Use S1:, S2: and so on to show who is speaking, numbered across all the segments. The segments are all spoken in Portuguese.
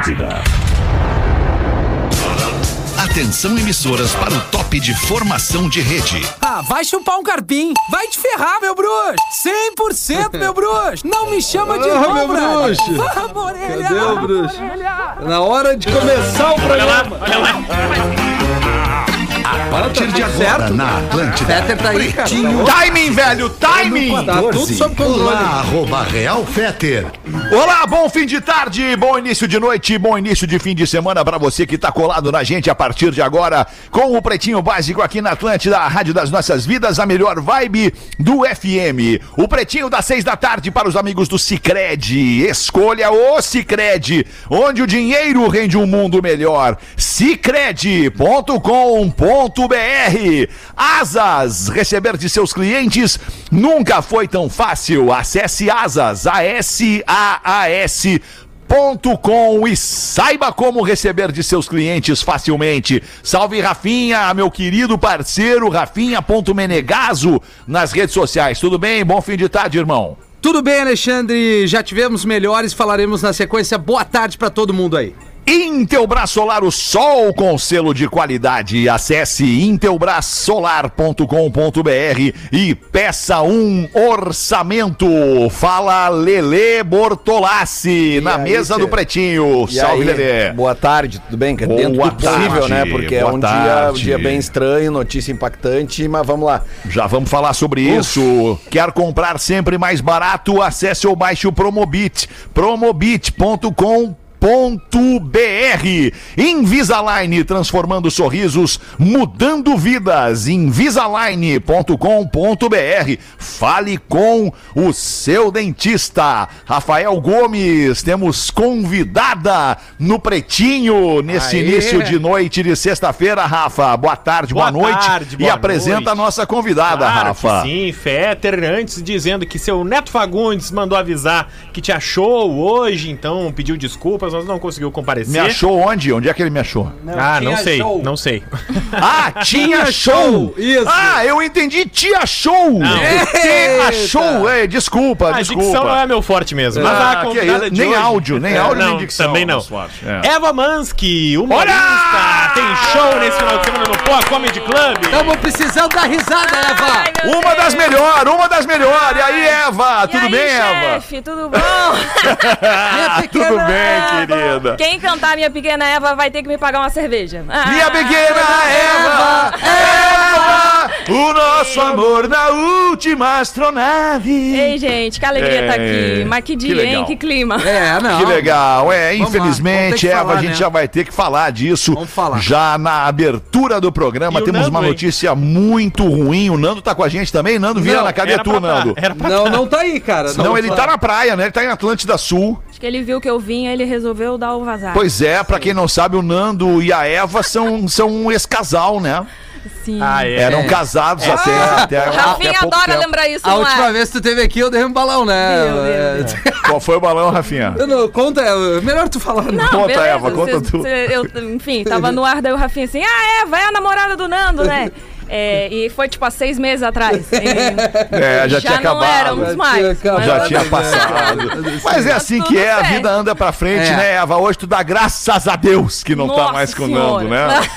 S1: Atlântida.
S2: Atenção emissoras para o top de formação de rede.
S3: Ah, vai chupar um carpim. Vai te ferrar, meu bruxo. 100% meu bruxo. Não me chama de
S4: Ah, meu bruxo.
S3: Vamos, orelha.
S4: Cadê o bruxo? Na hora de começar o programa.
S2: A partir de agora na Atlântida.
S4: Peter tá aí, cara.
S2: Pretinho.
S5: Timing, velho, timing!
S4: Tá tudo sob controle.
S2: Olá, arroba Real Feter.
S5: Olá, bom fim de tarde, bom início de noite, bom início de fim de semana pra você que tá colado na gente a partir de agora com o Pretinho Básico aqui na Atlântida, a rádio das nossas vidas, a melhor vibe do FM. O Pretinho das seis da tarde para os amigos do Cicred. Escolha o Cicred, onde o dinheiro rende um mundo melhor. Cicred.com.br Asas, receber de seus clientes nunca foi tão fácil. Acesse Asas, A-S-A-A-S ponto com e saiba como receber de seus clientes facilmente. Salve Rafinha, meu querido parceiro Rafinha.menegaso nas redes sociais. Tudo bem? Bom fim de tarde, irmão.
S4: Tudo bem, Alexandre? Já tivemos melhores, falaremos na sequência. Boa tarde pra todo mundo aí.
S5: Intelbras Solar, o sol com selo de qualidade. Acesse intelbrasolar.com.br e peça um orçamento. Fala Lele Bortolassi na
S6: aí,
S5: mesa
S6: Tchê?
S5: do Pretinho.
S6: E
S5: Salve,
S6: aí,
S5: Lelê.
S6: Boa tarde, tudo bem?
S5: Boa
S6: Dentro do possível,
S5: tarde,
S6: né? Porque é um dia, um dia bem estranho, notícia impactante, mas vamos lá.
S5: Já vamos falar sobre isso. Quer comprar sempre mais barato? Acesse ou baixe o Promobit. Promobit.com Invisalign, transformando sorrisos, mudando vidas. Invisalign.com.br. Fale com o seu dentista. Rafael Gomes, temos convidada no Pretinho nesse
S4: Aê.
S5: início de noite de sexta-feira, Rafa. Boa tarde, boa,
S7: Boa
S5: noite.
S7: tarde,
S5: e
S7: boa
S5: apresenta
S7: noite.
S5: a nossa convidada,
S7: Claro
S5: Rafa.
S7: sim, Fetter, antes dizendo que seu Neto Fagundes mandou avisar que te achou hoje, então pediu desculpas, mas não conseguiu comparecer.
S5: Me achou onde? Onde é que ele me achou?
S7: Ah, não
S4: Tinha
S7: sei,
S4: show.
S7: não sei.
S5: Ah, tinha
S4: Tinha
S5: show!
S4: show, isso.
S5: Ah, eu entendi, tia show!
S7: Não.
S5: Achou! É, desculpa,
S7: A
S5: desculpa.
S7: dicção não é meu forte mesmo. Mas
S5: Ah,
S7: a
S5: que
S7: convidada
S5: isso,
S7: de
S5: nem
S7: hoje...
S5: áudio, nem
S7: É,
S5: áudio,
S7: não,
S5: nem dicção.
S7: Também não.
S5: forte, é.
S7: Eva Mansky, humorista,
S5: Olha!
S7: tem show nesse final de semana no Poa Comedy Club.
S4: Estamos precisando da risada, Eva.
S5: Uma das melhores, uma das melhores. E aí, Eva?
S8: E
S5: Tudo
S8: aí,
S5: bem, Eva?
S8: chefe, tudo bom?
S5: Ah, tudo bem,
S8: Eva.
S5: Querida.
S8: Quem cantar Minha Pequena Eva vai ter que me pagar uma cerveja. Ah,
S5: Minha pequena Eva, Eva, o nosso amor na última astronave.
S8: Ei, gente, que alegria
S5: É,
S8: estar aqui. Mas que
S5: que
S8: dia,
S5: legal.
S8: hein? Que clima.
S4: É, não.
S5: Que legal, é,
S4: Vamos
S5: infelizmente,
S4: que
S5: Eva,
S4: falar,
S5: a gente
S4: né?
S5: já vai ter que falar disso
S4: Vamos falar.
S5: já na abertura do programa.
S7: E
S5: Temos
S7: Nando,
S5: uma
S7: hein?
S5: notícia muito ruim. O Nando tá com a gente também. Nando Viana,
S4: Não,
S5: cadê
S7: Era
S5: tu, Nando?
S7: tá,
S4: Não, não tá aí, cara.
S5: Não, ele tá na praia, né? Ele tá em Atlântida Sul.
S8: Acho que ele viu que eu vinha, ele resolveu dar o vazar.
S5: Pois é, pra quem não sabe, o Nando e a Eva são, são um ex-casal, né?
S8: Sim.
S7: Ah, é.
S5: Eram casados até, até,
S8: Rafinha
S5: até pouco
S8: adora
S5: tempo.
S8: lembrar isso,
S4: A última
S8: é?
S4: vez que tu teve aqui, eu dei um balão, né?
S8: Meu Deus,
S4: É,
S5: Qual foi o balão, Rafinha?
S4: Eu não, conta, é melhor tu falar. Não.
S8: Não,
S5: Conta,
S8: beleza,
S5: Eva, conta
S8: cê-
S5: tu.
S8: cê- eu, enfim, tava no ar, daí o Rafinha assim, ah, Eva, é a namorada do Nando, né? É, e foi tipo há seis meses atrás. E
S5: É, já, tinha
S8: não
S5: acabado.
S8: éramos
S4: Já
S8: mais.
S4: tinha acabado.
S8: mas-
S5: Já tinha passado. Mas é assim
S8: Tá
S5: que é, a vida anda pra frente,
S4: É.
S5: né, Eva? Hoje tu dá graças a Deus que não tá
S8: Nossa
S5: mais com o
S8: Senhora.
S5: Nando, né?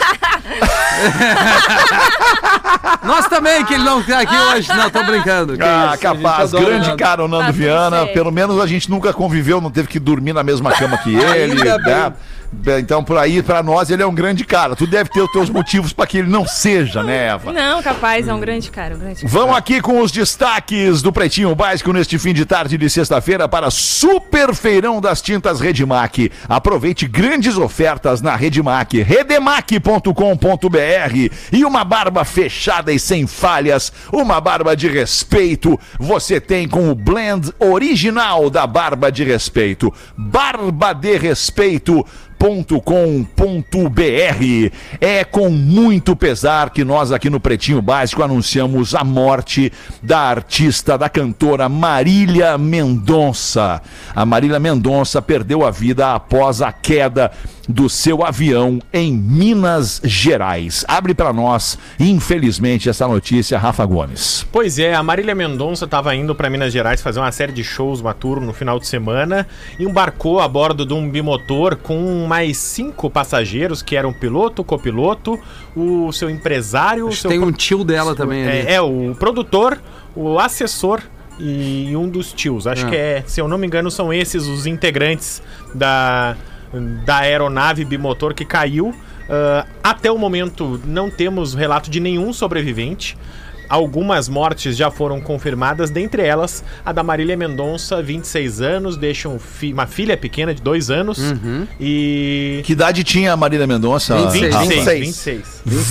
S4: Nós também, que ele não tá aqui hoje. Não, tô brincando. Que
S5: Ah, capaz,
S4: adora
S5: grande
S4: Nando.
S5: cara o Nando
S8: Tá
S5: Viana. Pelo menos a gente nunca conviveu, não teve que dormir na mesma cama que ele,
S4: Ainda
S5: né? Então, por aí, pra nós, ele é um grande cara. Tu deve ter os teus motivos pra que ele não seja, né, Eva?
S8: Não, capaz, é um grande cara, um grande cara.
S5: Vamos aqui com os destaques do Pretinho Básico neste fim de tarde de sexta-feira para Super Feirão das Tintas Redmac. Aproveite grandes ofertas na Redmac, redemac.com.br e uma barba fechada e sem falhas, uma barba de respeito. Você tem com o blend original da barba de respeito. Barba de respeito com.br É com muito pesar que nós aqui no Pretinho Básico anunciamos a morte da artista, da cantora Marília Mendonça. A Marília Mendonça perdeu a vida após a queda do seu avião em Minas Gerais. Abre para nós, infelizmente, essa notícia, Rafa Gomes.
S7: Pois é, a Marília Mendonça estava indo para Minas Gerais fazer uma série de shows, uma tour no final de semana, embarcou a bordo de um bimotor com mais cinco passageiros, que eram o piloto, o copiloto, o seu empresário, o
S4: Acho que
S7: seu
S4: tem
S7: pro-
S4: um tio dela também ali.
S7: é, é, o produtor, o assessor e um dos tios. Acho
S4: Ah.
S7: que é, se eu não me engano, são esses os integrantes da, da aeronave bimotor que caiu. Ah, até o momento não temos relato de nenhum sobrevivente. Algumas mortes já foram confirmadas, dentre elas a da Marília Mendonça, 26 anos, deixa um fi- uma filha pequena de 2 anos e.
S5: Que idade tinha a Marília Mendonça?
S4: 26.
S5: Rafa?
S7: 26,
S6: 26.
S7: 26.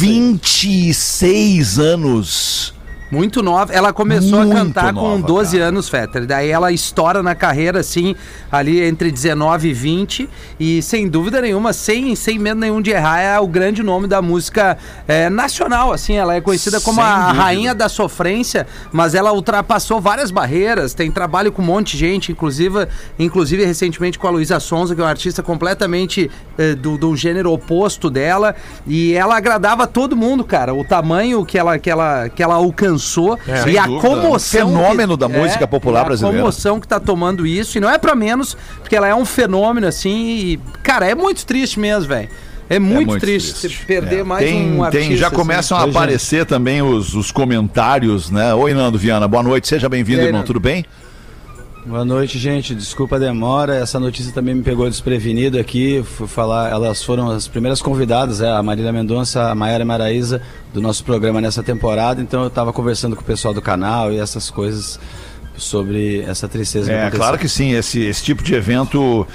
S5: 26 anos.
S4: Muito nova. Ela começou
S5: Muito
S4: a cantar com
S5: nova,
S4: 12
S5: cara.
S4: anos, Fetter. Daí ela estoura na carreira, assim, ali entre 19 e 20. E sem dúvida nenhuma, sem, sem medo nenhum de errar, é o grande nome da música é, nacional, assim. Ela é conhecida como
S5: Sem
S4: a
S5: dúvida.
S4: rainha da sofrência, mas ela ultrapassou várias barreiras. Tem trabalho com um monte de gente, inclusive, inclusive recentemente com a Luísa Sonza, que é uma artista completamente eh, do, do gênero oposto dela. E ela agradava todo mundo, cara. O tamanho que ela, que ela, que ela alcançou
S5: É. Sem
S4: e a
S5: dúvida.
S4: comoção.
S5: Fenômeno
S4: que-
S5: da música popular
S4: e
S5: brasileira.
S4: A comoção que tá tomando isso, e não é pra menos, porque ela é um fenômeno assim. E, cara, é muito triste mesmo, velho. É muito,
S5: muito
S4: triste,
S5: triste.
S4: perder
S5: É.
S4: mais
S5: tem,
S4: um artista.
S5: tem, Já
S4: assim.
S5: começam a
S1: Oi, gente.
S5: aparecer também os, os comentários, né? Oi, Nando Viana, boa noite, seja bem-vindo, irmão,
S4: Nando?
S5: tudo bem?
S1: Boa noite, gente. Desculpa a demora. Essa notícia também me pegou desprevenido aqui. Fui falar, elas foram as primeiras convidadas, é, a Marília Mendonça, a Maiara Maraíza, do nosso programa nessa temporada. Então eu estava conversando com o pessoal do canal e essas coisas sobre essa tristeza que
S5: É,
S1: aconteceu.
S5: claro que sim, esse, esse tipo de evento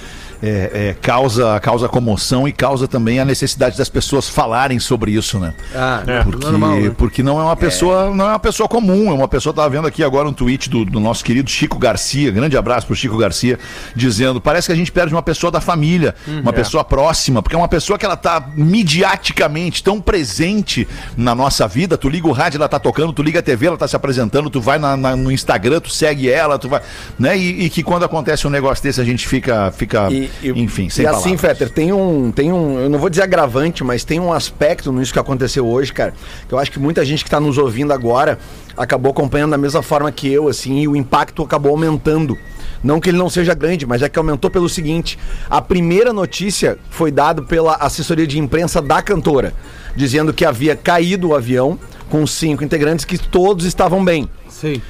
S5: é, é, causa, causa comoção e causa também a necessidade das pessoas falarem sobre isso, né?
S4: Ah,
S7: É,
S5: Porque,
S4: normal, né?
S5: porque não é uma pessoa, não é uma pessoa comum, é uma pessoa tava vendo aqui agora um tweet do, do nosso querido Chico Garcia, grande abraço pro Chico Garcia, dizendo, parece que a gente perde uma pessoa da família, uma pessoa próxima, porque é uma pessoa que ela tá midiaticamente tão presente na nossa vida, tu liga o rádio, ela tá tocando, tu liga a TV, ela tá se apresentando, tu vai na- na- no Instagram, tu segue ela, tu vai, né? E, e que quando acontece um negócio desse a gente fica, fica
S6: E, e-
S5: enfim, sem
S6: e assim,
S5: palavras.
S6: Fetter, tem um, tem um, eu não vou dizer agravante, mas tem um aspecto nisso que aconteceu hoje, cara, que eu acho que muita gente que tá nos ouvindo agora acabou acompanhando da mesma forma que eu, assim, e o impacto acabou aumentando. Não que ele não seja grande, mas é que aumentou pelo seguinte: a primeira notícia foi dada pela assessoria de imprensa da cantora, dizendo que havia caído o avião com cinco integrantes que todos estavam bem.
S4: Sim.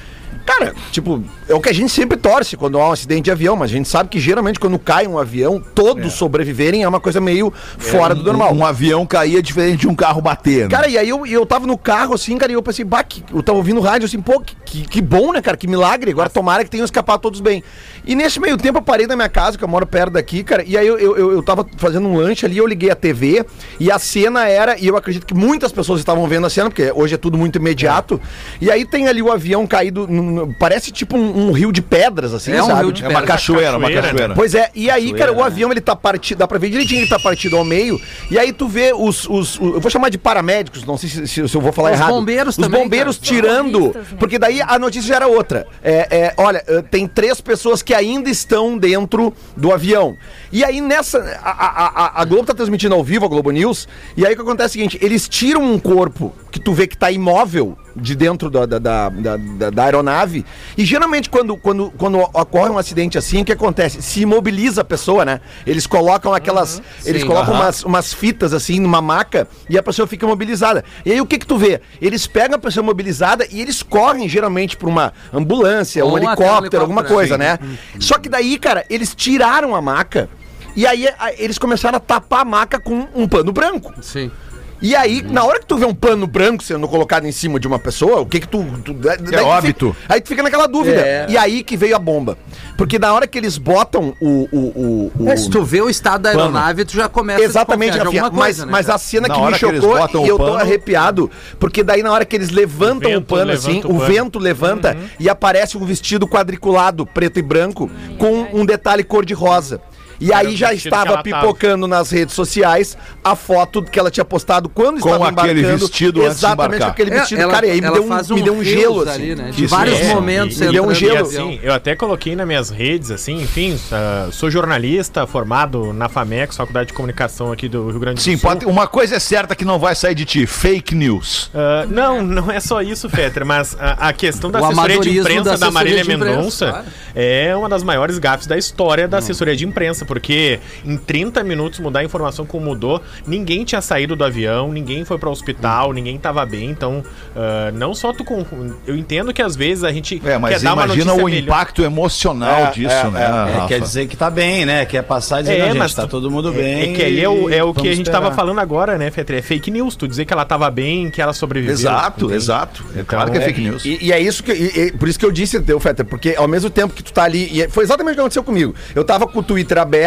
S6: Cara, tipo, é o que a gente sempre torce quando há um acidente de avião, mas a gente sabe que geralmente quando cai um avião, todos sobreviverem é uma coisa meio fora do normal.
S5: Um, um avião caía diferente de um carro bater. né?
S6: Cara, e aí eu, eu tava no carro assim, cara, e eu pensei, bah, que, eu tava ouvindo rádio assim, pô, que, que, que bom, né, cara, que milagre. Agora tomara que tenham escapado todos bem. E nesse meio tempo eu parei na minha casa, que eu moro perto daqui, cara, e aí eu, eu, eu, eu tava fazendo um lanche ali, eu liguei a TV, e a cena era, e eu acredito que muitas pessoas estavam vendo a cena, porque hoje é tudo muito imediato, e aí tem ali o avião caído, no- parece tipo um, um rio de pedras, assim,
S4: É um
S6: sabe?
S4: rio de
S5: É uma
S4: pedra.
S5: cachoeira, uma
S7: Cachoeira,
S5: cachoeira.
S6: Pois é, e aí, cara, o
S1: Cachoeira,
S6: avião ele tá partido, dá pra ver direitinho, ele tá partido ao meio, e aí tu vê os, os, o- eu vou chamar de paramédicos, não sei se, se- se eu vou falar
S4: Os
S6: errado.
S4: bombeiros
S6: Os
S4: também,
S6: bombeiros
S8: cara.
S6: tirando,
S8: né?
S6: porque daí a notícia já era outra. É, é, olha, eh, tem três pessoas que ainda estão dentro do avião. E aí nessa, a, a, a- Globo tá transmitindo ao vivo, a Globo News, e aí o que acontece é o seguinte, eles tiram um corpo que tu vê que tá imóvel de dentro da, da, da, da- da- aeronave, e geralmente quando, quando, quando ocorre um acidente assim, o que acontece? Se imobiliza a pessoa, né? Eles colocam aquelas, eles
S4: Sim,
S6: colocam
S5: aham.
S6: umas, umas fitas assim numa maca e a pessoa fica imobilizada. E aí o que que tu vê? Eles pegam a pessoa imobilizada e eles correm geralmente pra uma ambulância,
S4: Ou
S6: um
S4: um
S6: helicóptero, alguma
S4: helicóptero,
S6: coisa,
S4: sim.
S6: né? Só que daí, cara, eles tiraram a maca e aí a- eles começaram a tapar a maca com um pano branco.
S4: Sim.
S6: E aí, na hora que tu vê um pano branco sendo colocado em cima de uma pessoa, o que que tu... tu daí tu
S5: óbito.
S6: Fica, aí tu fica naquela dúvida.
S4: É.
S6: E aí que veio a bomba. Porque na hora que eles botam o... o, o, o-
S4: É, se tu vê o estado da
S6: Pano.
S4: aeronave, tu já começa
S6: Exatamente,
S4: a
S6: Rafinha, mas,
S4: né,
S6: mas a cena
S5: Na
S6: que me
S5: que
S6: chocou
S5: botam
S6: e
S5: o
S6: eu tô
S5: pano-
S6: arrepiado, porque daí na hora que eles levantam
S7: O
S6: pano assim,
S7: o
S6: o,
S7: pano.
S6: vento levanta e aparece um vestido quadriculado, preto e branco, com um detalhe cor-de-rosa. E aí já estava pipocando nas redes sociais a foto que ela tinha postado quando
S5: Com
S6: estava
S5: aquele
S6: embarcando.
S5: vestido antes de
S6: Exatamente
S5: embarcar.
S6: aquele
S4: É,
S6: vestido,
S4: ela-
S6: cara. E aí me deu, um, me deu um gelo, assim.
S4: ali, né? De
S5: Isso
S4: vários
S5: é.
S4: momentos
S6: E- e deu um gelo.
S7: assim, eu até coloquei nas minhas redes, assim, enfim, ah, sou jornalista, formado na FAMEX, Faculdade de Comunicação aqui do Rio Grande do
S5: Sim,
S7: Sul.
S5: pode, uma coisa é certa que não vai sair de ti: fake news.
S7: Ah, não, não é só isso, Fetter, mas a, a questão da
S4: O
S7: assessoria de imprensa
S4: da
S7: da, Marília Mendonça
S4: claro.
S7: é uma das maiores gafes da história da assessoria de imprensa, porque em 30 minutos mudar a informação como mudou, ninguém tinha saído do avião, ninguém foi para o hospital, ninguém tava bem, então ah, não só tu com... Eu entendo que às vezes a gente
S5: É, mas
S7: quer dar uma
S5: imagina o
S7: melhor.
S5: impacto emocional
S6: É,
S5: disso,
S6: é,
S5: né?
S1: É,
S5: Rafa?
S1: quer dizer que tá bem, né? Quer passar e dizer,
S7: É,
S1: gente,
S7: mas
S1: tá
S7: tu-
S1: todo mundo
S7: é-
S1: bem.
S7: É, que aí é o, é o que a gente
S1: esperar.
S7: tava falando agora, né, Fetter? É fake news. Tu dizer que ela tava bem, que ela sobreviveu.
S5: Exato,
S7: entende?
S5: exato. É claro que é fake news.
S6: E, e é isso que. e- e por isso que eu disse, teu Fetter, porque ao mesmo tempo que tu tá ali. E foi exatamente o que aconteceu comigo. Eu tava com o Twitter aberto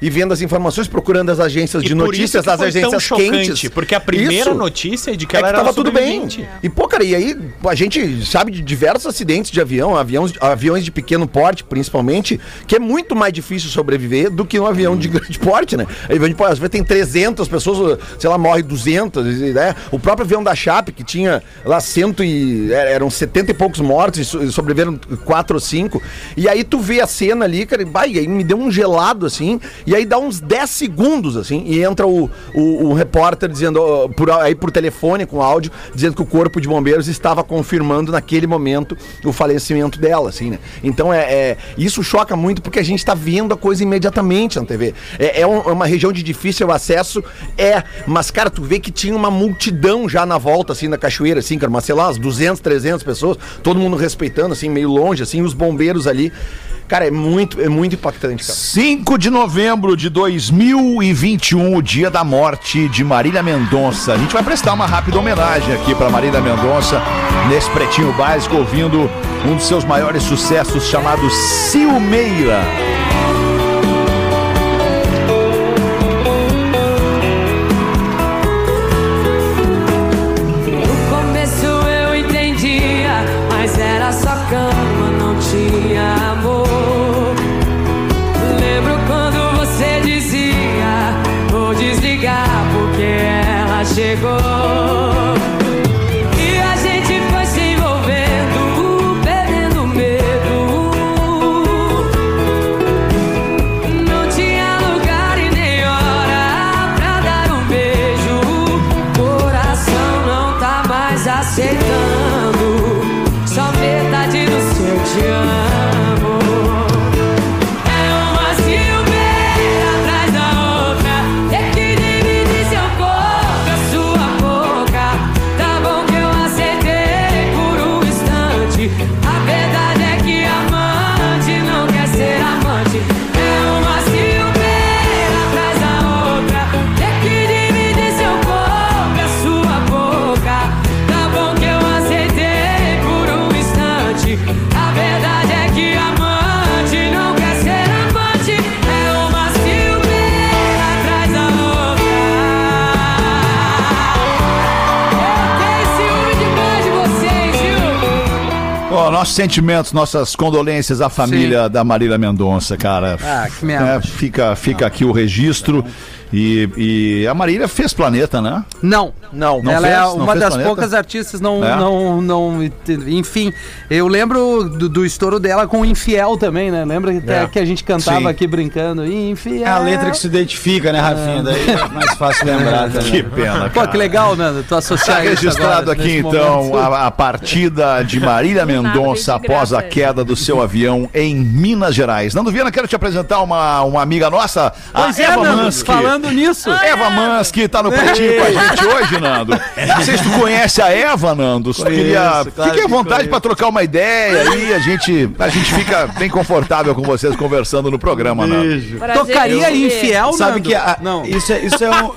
S6: e vendo as informações, procurando as agências
S7: E
S6: de notícias,
S7: que
S6: as agências
S7: chocante,
S6: quentes.
S7: Porque a primeira
S6: Isso.
S7: notícia é de que
S6: É
S7: ela
S6: que
S7: era
S6: tava tudo bem. E, pô, cara, e aí a gente sabe de diversos acidentes de avião, aviões, aviões de pequeno porte, principalmente, que é muito mais difícil sobreviver do que um avião de grande porte, né? De porte, às vezes tem 300 pessoas, sei lá, morre 200, né? O próprio avião da Chape, que tinha lá cento e... é, eram 70 e poucos mortos e so- sobreviveram 4 ou 5. E aí tu vê a cena ali, cara, e, vai, e aí me deu um gelado, assim, e aí dá uns 10 segundos, assim, e entra o, o, o repórter dizendo, por, aí por telefone, com áudio, dizendo que o corpo de bombeiros estava confirmando naquele momento o falecimento dela, assim, né? Então é, é- isso choca muito porque a gente está vendo a coisa imediatamente na TV. É, é um- é uma região de difícil acesso, é, mas cara, tu vê que tinha uma multidão já na volta, assim, na cachoeira, assim, cara, mas sei lá, umas 200, 300 pessoas, todo mundo respeitando, assim, meio longe, assim, os bombeiros ali. Cara, é muito, é muito impactante, cara.
S5: 5 de novembro de 2021, o dia da morte de Marília Mendonça. A gente vai prestar uma rápida homenagem aqui para Marília Mendonça nesse pretinho básico, ouvindo um dos seus maiores sucessos chamado Silmeira. Nossos sentimentos, nossas condolências à família da Marília Mendonça, cara.
S4: Ah, que merda.
S5: É, fica fica aqui o registro. E, e a Marília fez planeta, né?
S4: Não.
S6: Não,
S5: Não
S4: ela
S5: fez?
S4: é uma das
S5: Planeta?
S4: poucas artistas não,
S5: É?
S4: não, não, enfim, eu lembro do, do estouro dela com Infiel também, né? Lembra que, até
S7: É.
S4: que a gente cantava
S5: Sim.
S4: aqui brincando, Infiel.
S1: É a letra que se identifica, né, Rafinha? Daí é mais fácil lembrar também.
S5: Que pena,
S4: Pô, que legal, Nando, tu associar
S5: Está
S4: isso
S5: registrado
S4: agora,
S5: aqui então a, a partida de Marília Mendonça após a queda do seu avião em Minas Gerais. Nando Viana, quero te apresentar uma, uma amiga nossa,
S4: Pois
S5: a
S4: é,
S5: Eva
S4: Nando,
S5: Mansky.
S4: falando nisso.
S5: Eva Mansky tá no pretinho com a gente hoje, Nando. Não sei se tu conhece a Eva, Nando.
S1: Conheço,
S5: queria,
S1: claro
S5: fique à vontade para trocar uma ideia aí. A gente, a gente fica bem confortável com vocês conversando no programa, Nando.
S1: Beijo.
S8: Prazer
S4: Tocaria. Infiel,
S1: Sabe
S4: Nando?
S1: que a-
S4: Não.
S1: isso, é, isso é um.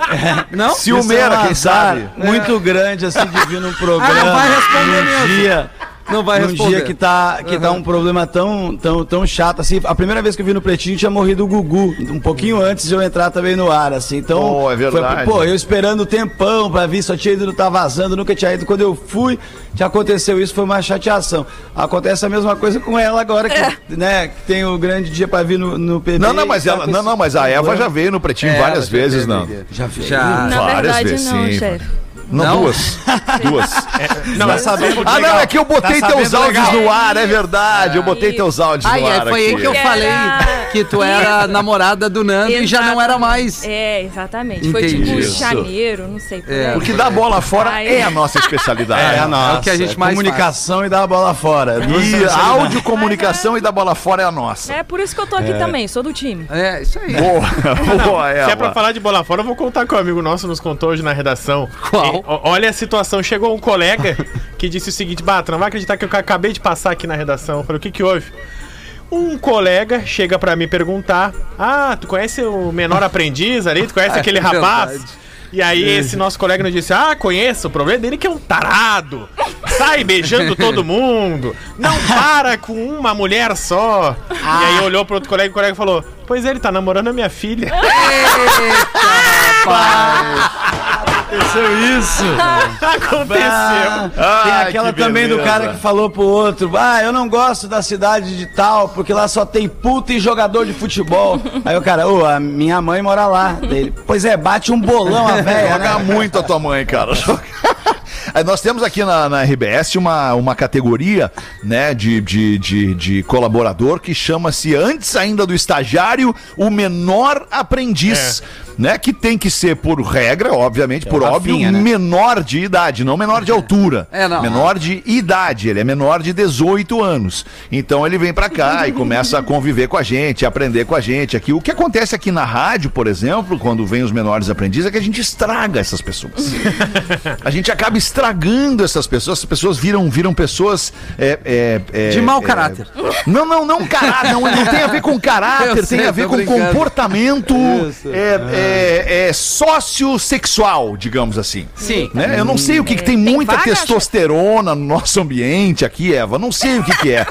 S4: Não?
S5: Ciumeira,
S1: isso é um
S5: quem sabe?
S1: Muito grande, assim, de vir num programa.
S4: Ah, não vai responder mesmo.
S1: dia
S4: Não vai
S1: num
S4: responder.
S1: dia que tá, que tá um problema tão, tão, tão chato, assim. A primeira vez que eu vi no Pretinho tinha morrido o Gugu, um pouquinho antes de eu entrar também no ar, assim. Então,
S5: Oh, é verdade.
S1: Foi, pô, eu esperando um tempão pra vir, só tinha ido, não tá vazando, nunca tinha ido. Quando eu fui, que aconteceu isso, foi uma chateação. Acontece a mesma coisa com ela agora, que, né, que tem o grande dia pra vir no, no PB.
S5: Não, não, mas
S1: tá
S5: ela, não, não, mas a Eva já veio no pretinho
S4: É,
S5: várias vezes, não.
S1: Já veio.
S4: Já.
S8: Na
S5: Várias
S8: verdade,
S5: vezes,
S8: não,
S5: sim.
S8: chefe.
S5: Não,
S4: Não?
S5: duas. Duas.
S7: Não,
S1: Tá sabendo
S5: Ah, não, é que eu botei
S1: Tá
S5: teus áudios
S1: legal.
S5: no ar, é verdade. Eu botei
S8: Isso.
S5: teus áudios
S4: Ai,
S5: no ar
S4: é, foi aí
S5: aqui.
S4: que eu falei que tu era namorada do Nando e já não era mais.
S8: É, exatamente. Foi tipo
S4: Entendi.
S5: Isso.
S8: janeiro, não sei. Por
S4: É.
S8: aí.
S5: Porque dar bola fora
S8: Ai.
S5: é a nossa especialidade.
S1: É, a nossa.
S4: É o que a gente mais
S1: Comunicação e dar a bola fora.
S5: E áudio, comunicação e dar bola fora é a nossa.
S8: É por isso que eu tô aqui também, sou do time.
S4: É, isso aí.
S5: Boa, boa,
S7: Se é pra falar de bola fora, eu vou contar que o amigo nosso nos contou hoje na redação.
S4: Qual?
S7: Olha a situação. Chegou um colega que disse o seguinte: Bah, tu não vai acreditar que eu acabei de passar aqui na redação. Eu falei, o que que houve? Um colega chega pra me perguntar: Ah, tu conhece o menor aprendiz ali? Tu conhece
S4: É
S7: aquele rapaz? E aí esse nosso colega nos disse: Ah, conheço. O problema dele é que é um tarado. Sai beijando todo mundo. Não para com uma mulher só. E aí olhou pro outro colega e o colega falou: Pois é, ele tá namorando a minha filha.
S1: Aconteceu isso.
S7: Aconteceu.
S1: Ah, tem aquela
S5: que
S1: também do cara que falou pro outro: Ah, eu não gosto da cidade de tal, porque lá só tem puta e jogador de futebol. Aí o cara, ô, a minha mãe mora lá. Dele, pois é, bate um bolão a véia,
S5: Joga
S1: né?
S5: muito a tua mãe, cara. Aí Nós temos aqui na, na RBS uma, uma categoria né, de, de, de, de colaborador que chama-se, antes ainda do estagiário, o menor aprendiz. Né, que tem que ser, por regra, obviamente, por
S1: o
S5: óbvio,
S1: Rafinha, né?
S5: menor de idade, não menor de altura.
S4: É, não.
S5: Menor de idade, ele é menor de 18 anos. Então ele vem pra cá e começa a conviver com a gente, a aprender com a gente aqui. O que acontece aqui na rádio, por exemplo, quando vem os menores aprendizes, é que a gente estraga essas pessoas. a gente acaba estragando essas pessoas, as pessoas viram, viram pessoas. é, é, é,
S4: De mau
S5: é,
S4: caráter.
S5: Não, não, não caráter, não, não tem a ver com caráter,
S4: Eu sei,
S5: tem a
S4: eu
S5: ver com
S4: brincando.
S5: comportamento
S4: Isso.
S5: é, é, é sociossexual, digamos assim.
S4: Sim.
S5: Né? Eu não sei o que, que tem
S8: Tem
S5: muita
S8: vaga,
S5: testosterona no nosso ambiente aqui, Eva. Não sei o que, que é.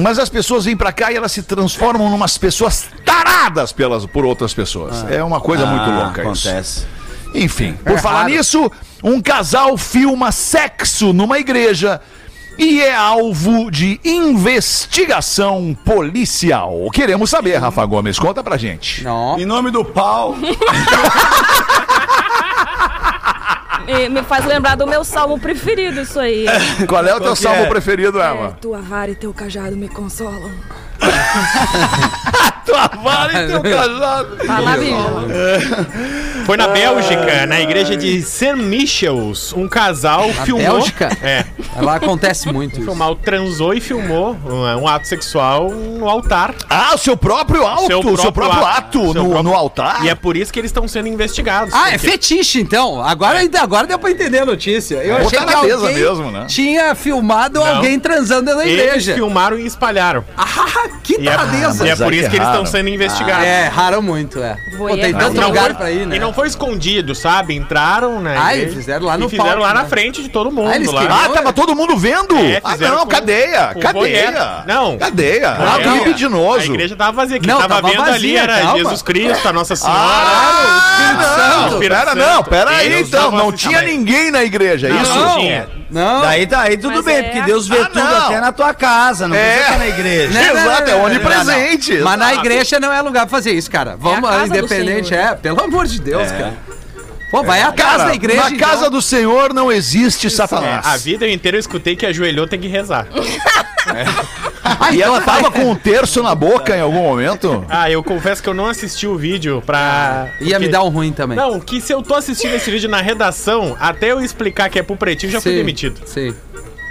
S5: Mas as pessoas vêm pra cá e elas se transformam numas pessoas taradas pelas, por outras pessoas. É uma coisa muito
S1: Ah,
S5: louca isso.
S1: Acontece.
S5: Enfim, por
S4: É
S5: falar
S4: raro.
S5: nisso, um casal filma sexo numa igreja e é alvo de investigação policial. Queremos saber, Rafa Gomes, conta pra gente.
S4: Não.
S1: Em nome do pau.
S8: Me, me faz lembrar do meu salmo preferido, isso aí.
S5: Qual é o teu
S1: Qual que
S5: salmo
S1: é?
S5: preferido,
S8: É,
S5: Eva?
S8: tua vara e teu cajado me consolam.
S5: Tua vara e teu casado.
S8: Tá na Bíblia.
S7: Foi na Bélgica, na igreja de St. Michels, um casal filmou.
S4: Bélgica?
S7: É.
S4: Lá acontece muito isso.
S7: Filmar, transou e filmou um, um ato sexual no altar.
S5: Ah, o seu próprio alto,
S7: Seu
S5: o seu próprio ato,
S7: Seu
S5: no,
S7: próprio-
S5: no altar.
S7: E é por isso que eles estão sendo investigados.
S4: Ah, é
S7: porque-
S4: fetiche, então. Agora, ainda- agora deu pra entender a notícia. Eu achei que
S5: na
S4: alguém
S5: mesmo, né?
S4: tinha filmado
S7: Não.
S4: alguém transando dentro da
S7: Eles
S4: igreja.
S7: filmaram e espalharam.
S4: Ah, que
S7: é,
S4: taradeza.
S7: e é por isso que eles estão sendo investigados.
S4: É, raro muito, é. Pô, tem tanto
S7: Não
S4: lugar
S7: foi-
S4: pra ir, né?
S7: E não foi escondido, sabe? Entraram, né?
S4: Ah, e fizeram lá no
S7: e fizeram
S4: palco,
S7: lá na
S4: né?
S7: frente de todo mundo.
S4: Ah, eles
S7: lá.
S4: queriam-
S5: Ah, tava todo mundo vendo?
S7: É,
S5: ah, não, cadeia, cadeia.
S7: Não.
S5: Cadeia. Ah,
S7: Não,
S5: libidinoso.
S7: A igreja tava vazia. Quem
S4: Não,
S7: tava,
S4: tava
S7: vendo ali era
S4: calma.
S7: Jesus Cristo, a Nossa Senhora.
S5: Ah, não,
S7: Espírito
S5: pera, não, pera aí então, não tinha ninguém na igreja, é isso?
S7: não tinha.
S4: Não.
S1: Daí tá aí tudo
S8: Mas
S1: bem,
S8: é.
S1: porque Deus vê
S5: Ah,
S1: tudo
S5: não.
S1: até na tua casa, não
S5: É.
S1: precisa estar na igreja.
S4: Não, não,
S5: Exato, é
S4: não, não,
S5: onipresente.
S4: Mas na igreja não é lugar pra fazer isso, cara. Vamos,
S8: casa do
S4: independente,
S8: Senhor.
S4: é. Pelo amor de Deus, cara. Pô, vai à casa da igreja.
S5: na casa
S4: então.
S5: do Senhor não existe
S7: É,
S5: Satanás.
S7: a vida inteira eu escutei que ajoelhou tem que rezar.
S4: Ah,
S5: E ela tava com um terço na boca em algum momento?
S7: Ah, eu confesso que eu não assisti o vídeo pra.
S4: Ia me
S7: porque-
S4: dar um ruim também.
S7: Não, que se eu tô assistindo esse vídeo na redação, até eu explicar que é pro pretinho, já fui
S4: Sim,
S7: demitido.
S4: Sim.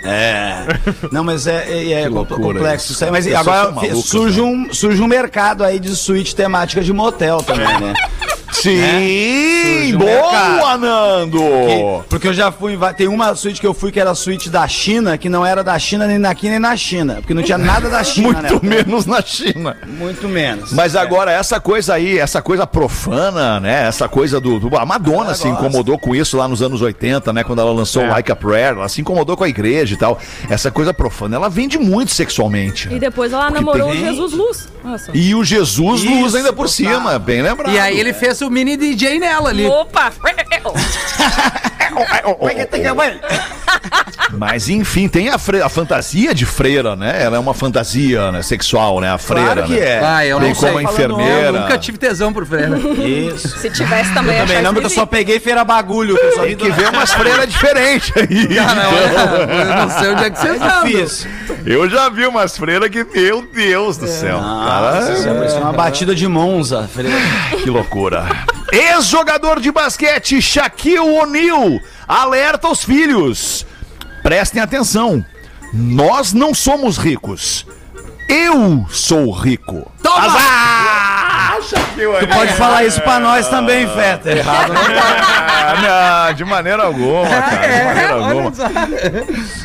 S1: É. Não, mas é, é, é complexo
S5: isso.
S1: isso aí. Mas agora
S5: são malucas,
S1: surge,
S5: né?
S1: um, surge um mercado aí de suíte temática de motel também, né?
S5: Sim!
S1: Um
S5: boa. Nando!
S1: Que- Porque eu já fui. Tem uma suíte que eu fui que era a suíte da China, que não era da China nem daqui nem na China. Porque não tinha nada da China,
S5: Muito
S1: né?
S5: menos na China.
S1: Muito menos.
S5: Mas
S1: É.
S5: agora, essa coisa aí, essa coisa profana, né? Essa coisa do. do- a Madonna
S1: Ela
S5: se incomodou com isso lá nos anos 80, né? Quando ela lançou
S7: É.
S5: Like a Prayer, ela se incomodou com a igreja e tal. Essa coisa profana, ela vende muito sexualmente.
S8: E depois ela namorou o
S1: tem-
S8: Jesus Luz. Nossa.
S5: E o Jesus
S1: Isso,
S5: Luz ainda por cima, bem lembrado.
S4: E aí ele fez o mini DJ nela ali.
S8: Opa!
S5: Mas enfim, tem a, a fantasia de freira, né? Ela é uma fantasia né, sexual, né? A freira.
S1: Claro que
S5: né?
S1: é.
S4: Ah, eu
S5: Tem
S4: não
S5: como
S4: sei.
S5: a enfermeira.
S4: Eu nunca tive tesão por freira.
S1: Isso.
S8: Se tivesse também,
S1: Eu também não, porque eu só peguei feira bagulho. que eu só vi
S5: Tem que ver umas freiras diferentes aí.
S4: Cara, olha, eu não sei onde é que vocês
S1: É
S4: andam.
S1: difícil.
S5: Eu já vi umas freiras que, meu Deus do céu.
S1: Nossa,
S5: cara,
S1: isso é parecia uma batida de Monza. freira.
S5: que loucura. Ex-jogador de basquete Shaquille O'Neal alerta os filhos. Prestem atenção. Nós não somos ricos. Eu sou rico.
S4: Toma!
S5: Azar! Shaquille
S1: Tu pode falar isso pra nós também, Feta. Errado não
S5: Ah, não, de maneira alguma, cara. De maneira alguma.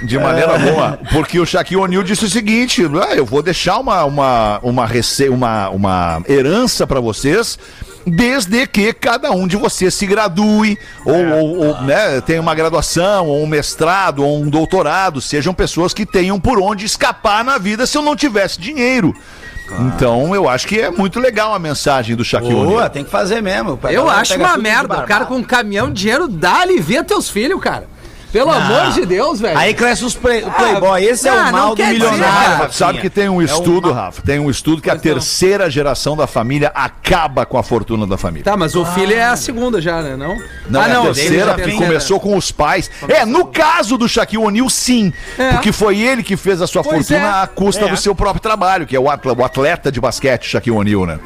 S5: De maneira alguma. Porque o Shaquille O'Neal disse o seguinte: ah, eu vou deixar uma, uma, uma, rece... uma, uma herança pra vocês. Desde que cada um de vocês se gradue, ou, ou, ou, né, tenha uma graduação, ou um mestrado, ou um doutorado, sejam pessoas que tenham por onde escapar na vida se eu não tivesse dinheiro. Então eu acho que é muito legal a mensagem do Shaquille
S1: Boa, tem que fazer mesmo.
S4: Eu acho uma merda. O cara com um caminhão de dinheiro dá alivia teus filhos, cara. Pelo amor de Deus, velho.
S1: Aí cresce os play, o Playboy. Esse é
S4: ah,
S1: o mal
S4: não
S1: do
S4: dizer,
S1: milionário. Rafinha.
S5: Sabe que tem um
S1: É
S5: estudo,
S1: uma-
S5: Rafa? Tem um estudo que a
S4: Pois não.
S5: terceira geração da família acaba com a fortuna da família.
S4: Tá, mas o filho é a segunda já, né? Não?
S5: Não,
S4: ah,
S5: é a
S4: não,
S5: terceira,
S4: a
S5: que
S4: terceira.
S5: começou com os pais. É, no caso do Shaquille O'Neal, sim.
S4: É.
S5: Porque foi ele que fez a sua
S4: Pois
S5: fortuna
S4: é.
S5: à custa do seu próprio trabalho, que é o atleta, o atleta de basquete, Shaquille O'Neal, né?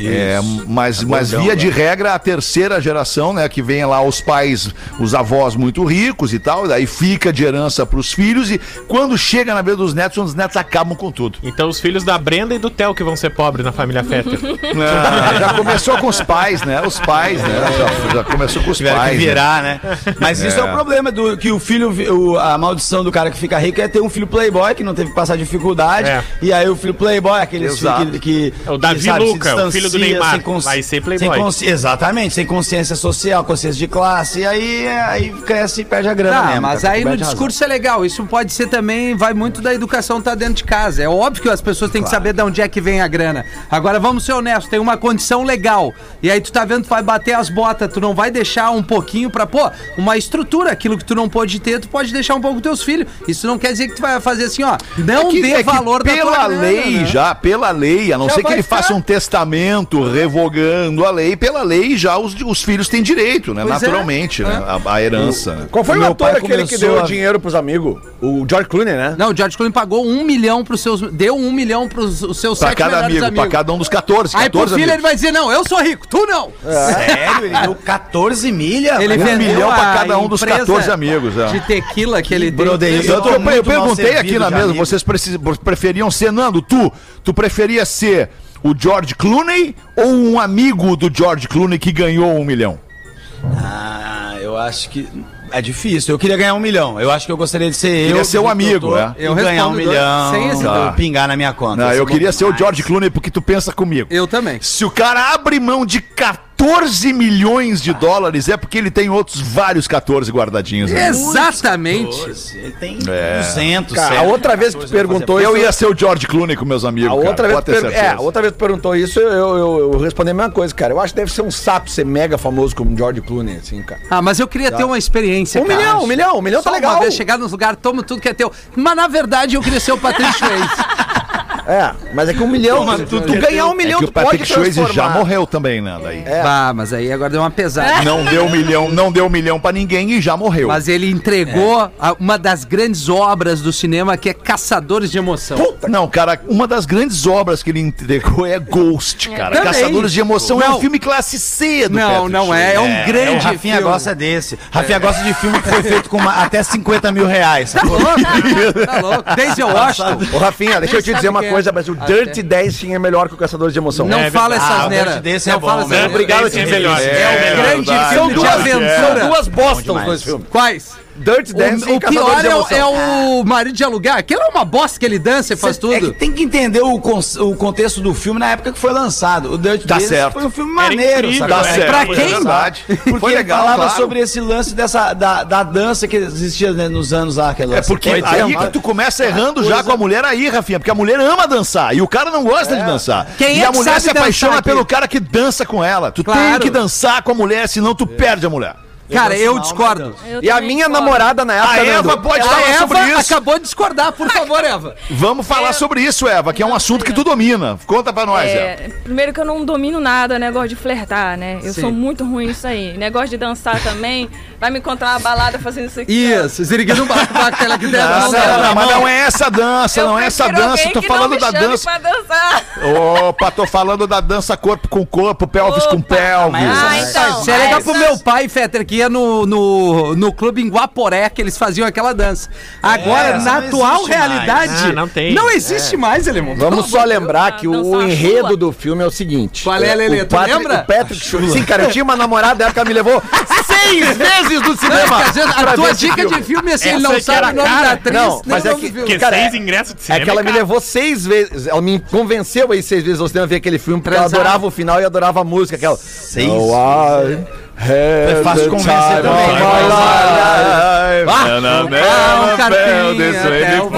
S5: É, mas, mas via de regra, a terceira geração, né, que vem lá os pais, os avós muito ricos e tal, daí fica de herança pros filhos e quando chega na vez dos netos, os netos acabam com tudo.
S7: Então os filhos da Brenda e do Theo que vão ser pobres na família Fetter.
S5: Ah, já começou com os pais, né? Os pais, né? Já, já começou com os
S1: Tiveram
S5: pais.
S1: que
S5: né?
S1: virar, né? Mas isso é o problema do que o filho, o- a maldição do cara que fica rico é ter um filho playboy que não teve que passar dificuldade.
S7: É.
S1: E aí o filho playboy, aqueles
S5: Exato.
S1: filhos que, que
S7: É o Davi
S1: se
S7: Luca, o filho do Neymar,
S1: sem consci-
S7: vai ser playboy.
S1: sem consci- exatamente, sem consciência social, consciência de classe. E aí, aí cresce e perde a grana
S4: Tá,
S1: mesmo.
S4: mas
S1: cara,
S4: aí no
S1: a razão.
S4: discurso é legal. Isso pode ser também, vai muito da educação estar dentro de casa. É óbvio que as pessoas têm que saber de onde é que vem a grana. Agora vamos ser honestos, tem uma condição legal. E aí tu tá vendo, tu vai bater as botas, tu não vai deixar um pouquinho pra, pô, uma estrutura, aquilo que tu não pode ter, tu pode deixar um pouco dos teus filhos. Isso não quer dizer que tu vai fazer assim, ó, não
S5: É que-
S4: dê
S5: é que
S4: valor da
S5: pela
S4: grana,
S5: lei
S4: né?
S5: já, pela lei, a não
S4: Já
S5: ser que ele
S4: ficar.
S5: faça um testamento revogando a lei, pela lei já os, os filhos têm direito, né?
S4: Pois é.
S5: Naturalmente, né? A, a herança.
S6: Qual foi o
S1: Meu
S6: ator aquele que deu
S1: a-
S6: dinheiro pros amigos? O George Clooney, né?
S4: Não, o George Clooney pagou um milhão pros seus. Deu um milhão pros os seus
S5: Pra
S4: sete
S5: cada amigo,
S4: amigos.
S5: pra cada um dos 14, 14
S4: Aí pro filho
S5: amigos.
S4: ele vai dizer: não, eu sou rico, tu não.
S1: Sério? Ele deu 14 milha?
S4: Ele
S5: Um
S4: vendeu
S5: milhão pra cada um dos
S4: empresa
S5: 14 amigos. é.
S4: De tequila que ele
S1: brother,
S4: tem.
S1: eu
S5: Eu,
S1: tô
S5: eu- eu
S1: muito mal
S5: perguntei aqui na mesa, vocês preferiam ser, Nando, tu, tu preferia ser o George Clooney ou um amigo do George Clooney que ganhou um milhão?
S1: Ah, eu acho que é difícil. Eu queria ganhar um milhão. Eu acho que eu gostaria de ser eu.
S5: Queria ser
S1: que
S5: amigo,
S1: tô,
S5: é.
S1: e
S4: Eu
S1: ganhar um milhão.
S4: sem esse
S1: tá. pingar na minha conta.
S5: Não, eu queria ser o. George Clooney porque tu pensa comigo.
S4: Eu também.
S5: Se o cara abre mão de 14 milhões de dólares, é porque ele tem outros vários 14 guardadinhos. né?
S4: Exatamente.
S1: Ele tem
S5: É.
S1: 200.
S6: Cara, a outra vez que tu perguntou
S5: Eu
S6: isso.
S5: ia ser o George Clooney com meus amigos.
S6: A
S5: cara,
S6: outra, vez
S5: pode
S6: que
S5: ter
S6: per...
S5: certeza.
S6: é, a outra vez que tu perguntou isso, eu, eu, eu respondi a mesma coisa, cara. Eu acho que deve ser um sapo ser mega famoso como George Clooney, assim, cara.
S4: Ah, mas eu queria ter uma experiência.
S6: Um
S4: cara.
S6: milhão, um milhão, um milhão
S4: Só
S6: tá legal.
S4: Uma vez chegar nos lugares, toma tudo que é teu. Mas na verdade eu queria ser o Patrick Swayze.
S6: É, mas é que um milhão,
S1: Toma
S6: tu, tu
S1: é
S6: ganhar um milhão,
S5: é que
S6: tu
S5: o Patrick
S6: pode
S5: Swayze já morreu também, né? Daí.
S6: É.
S4: Ah, mas aí agora deu uma pesada.
S5: Não deu um milhão, não deu um milhão pra ninguém e já morreu.
S4: Mas ele entregou a- uma das grandes obras do cinema que é Caçadores de Emoção.
S5: Não, cara, uma das grandes obras que ele entregou é Ghost, cara.
S4: Também.
S5: Caçadores de Emoção é
S4: Não.
S5: um filme classe C do
S4: Não,
S5: Patrick
S4: não é. É um
S1: É,
S4: grande
S1: o Rafinha
S4: filme.
S1: gosta desse. Rafinha gosta de filme que foi feito com uma- até 50 mil reais.
S4: Tá louco? Tá louco? Denzel Washington.
S6: Ô, Rafinha, deixa eu te dizer uma mas o Dirty Dancing é melhor que o Caçadores de Emoção.
S4: Não
S7: É
S4: fala essas
S1: Ah,
S4: neiras.
S1: Dirty Dancing
S4: Não
S1: é bom,
S4: fala
S1: né?
S4: essas
S6: Obrigado,
S7: Esse é
S6: Tim
S7: melhor.
S6: Feliz.
S7: É,
S4: É o grande filme de
S6: duas,
S4: aventura.
S6: são duas bostas os dois filmes.
S4: Quais?
S6: Dirty Dancing
S4: O,
S6: e
S4: o
S6: Caçadores
S4: pior
S6: de
S4: é, o- é o marido de alugar. Aquilo é uma bosta que ele dança e faz
S1: É
S4: tudo.
S1: que tem que entender o, con- o contexto do filme na época que foi lançado. O Dirty
S5: Tá
S1: Dancing
S5: certo.
S1: foi um filme maneiro,
S7: incrível,
S1: sabe?
S5: Tá
S7: É,
S5: certo.
S4: pra
S5: é
S4: quem?
S5: verdade.
S1: Porque
S5: Foi
S1: ele
S5: legal,
S1: falava
S5: claro.
S1: sobre esse lance dessa, da, da dança que existia né, nos anos lá.
S5: É porque aí
S1: tempo.
S5: que tu começa errando já com a mulher aí, Rafinha, porque a mulher ama dançar e o cara não gosta de dançar.
S4: Quem
S5: e
S4: é
S5: a mulher se apaixona pelo cara que dança com ela. Tu tem
S4: Claro.
S5: que dançar com a mulher, senão tu perde a mulher.
S4: Cara, eu discordo.
S8: Eu
S6: E a minha
S8: discordo.
S6: namorada na época,
S5: A Eva
S6: Nando,
S5: pode
S4: A
S5: falar sobre
S4: Eva
S5: isso.
S4: acabou de discordar, por favor, Eva.
S5: Vamos falar sobre isso, Eva, que é um assunto que tu domina. Conta pra nós, Eva.
S8: É, primeiro que eu não domino nada, negócio de flertar, né? Eu
S4: Sim.
S8: sou muito ruim nisso aí. Negócio de dançar também. Vai me encontrar uma balada fazendo isso aqui.
S4: Isso, ziriguinho baco, baco, aquela que der.
S5: Não, não, não, mas não é essa dança,
S8: Eu
S5: não é essa dança. Tô falando da dança. Opa, tô falando da dança corpo com corpo, pelvis com pelvis.
S8: Ah, então.
S4: Isso é legal pro meu pai, Fetter, que ia no, no, no clube em Guaporé, que eles faziam aquela dança. Agora,
S1: essa
S4: na atual realidade,
S7: Ah, não tem.
S4: não existe mais, Alemão.
S6: Vamos só lembrar que o
S8: Dançar
S6: enredo
S8: chula.
S6: do filme é o seguinte.
S4: Qual é, Lelê?
S6: O
S4: Tu
S6: Patrick-
S4: lembra?
S6: O Patrick Swayze. Sim, cara, eu tinha uma namorada da época que me levou seis vezes no cinema.
S4: a tua dica
S6: filme.
S4: de filme é assim, ele não sabe o nome
S7: cara.
S4: da atriz,
S6: Não, mas
S4: o
S6: é que- Cara,
S7: seis
S6: é-
S7: ingressos de
S6: É
S7: cinema.
S6: que ela me levou seis vezes. Ela me convenceu aí seis vezes ao cinema a ver aquele filme, porque ela adorava o final e adorava a música. Aquela.
S1: Seis
S6: Oh,
S1: É fácil convencer também.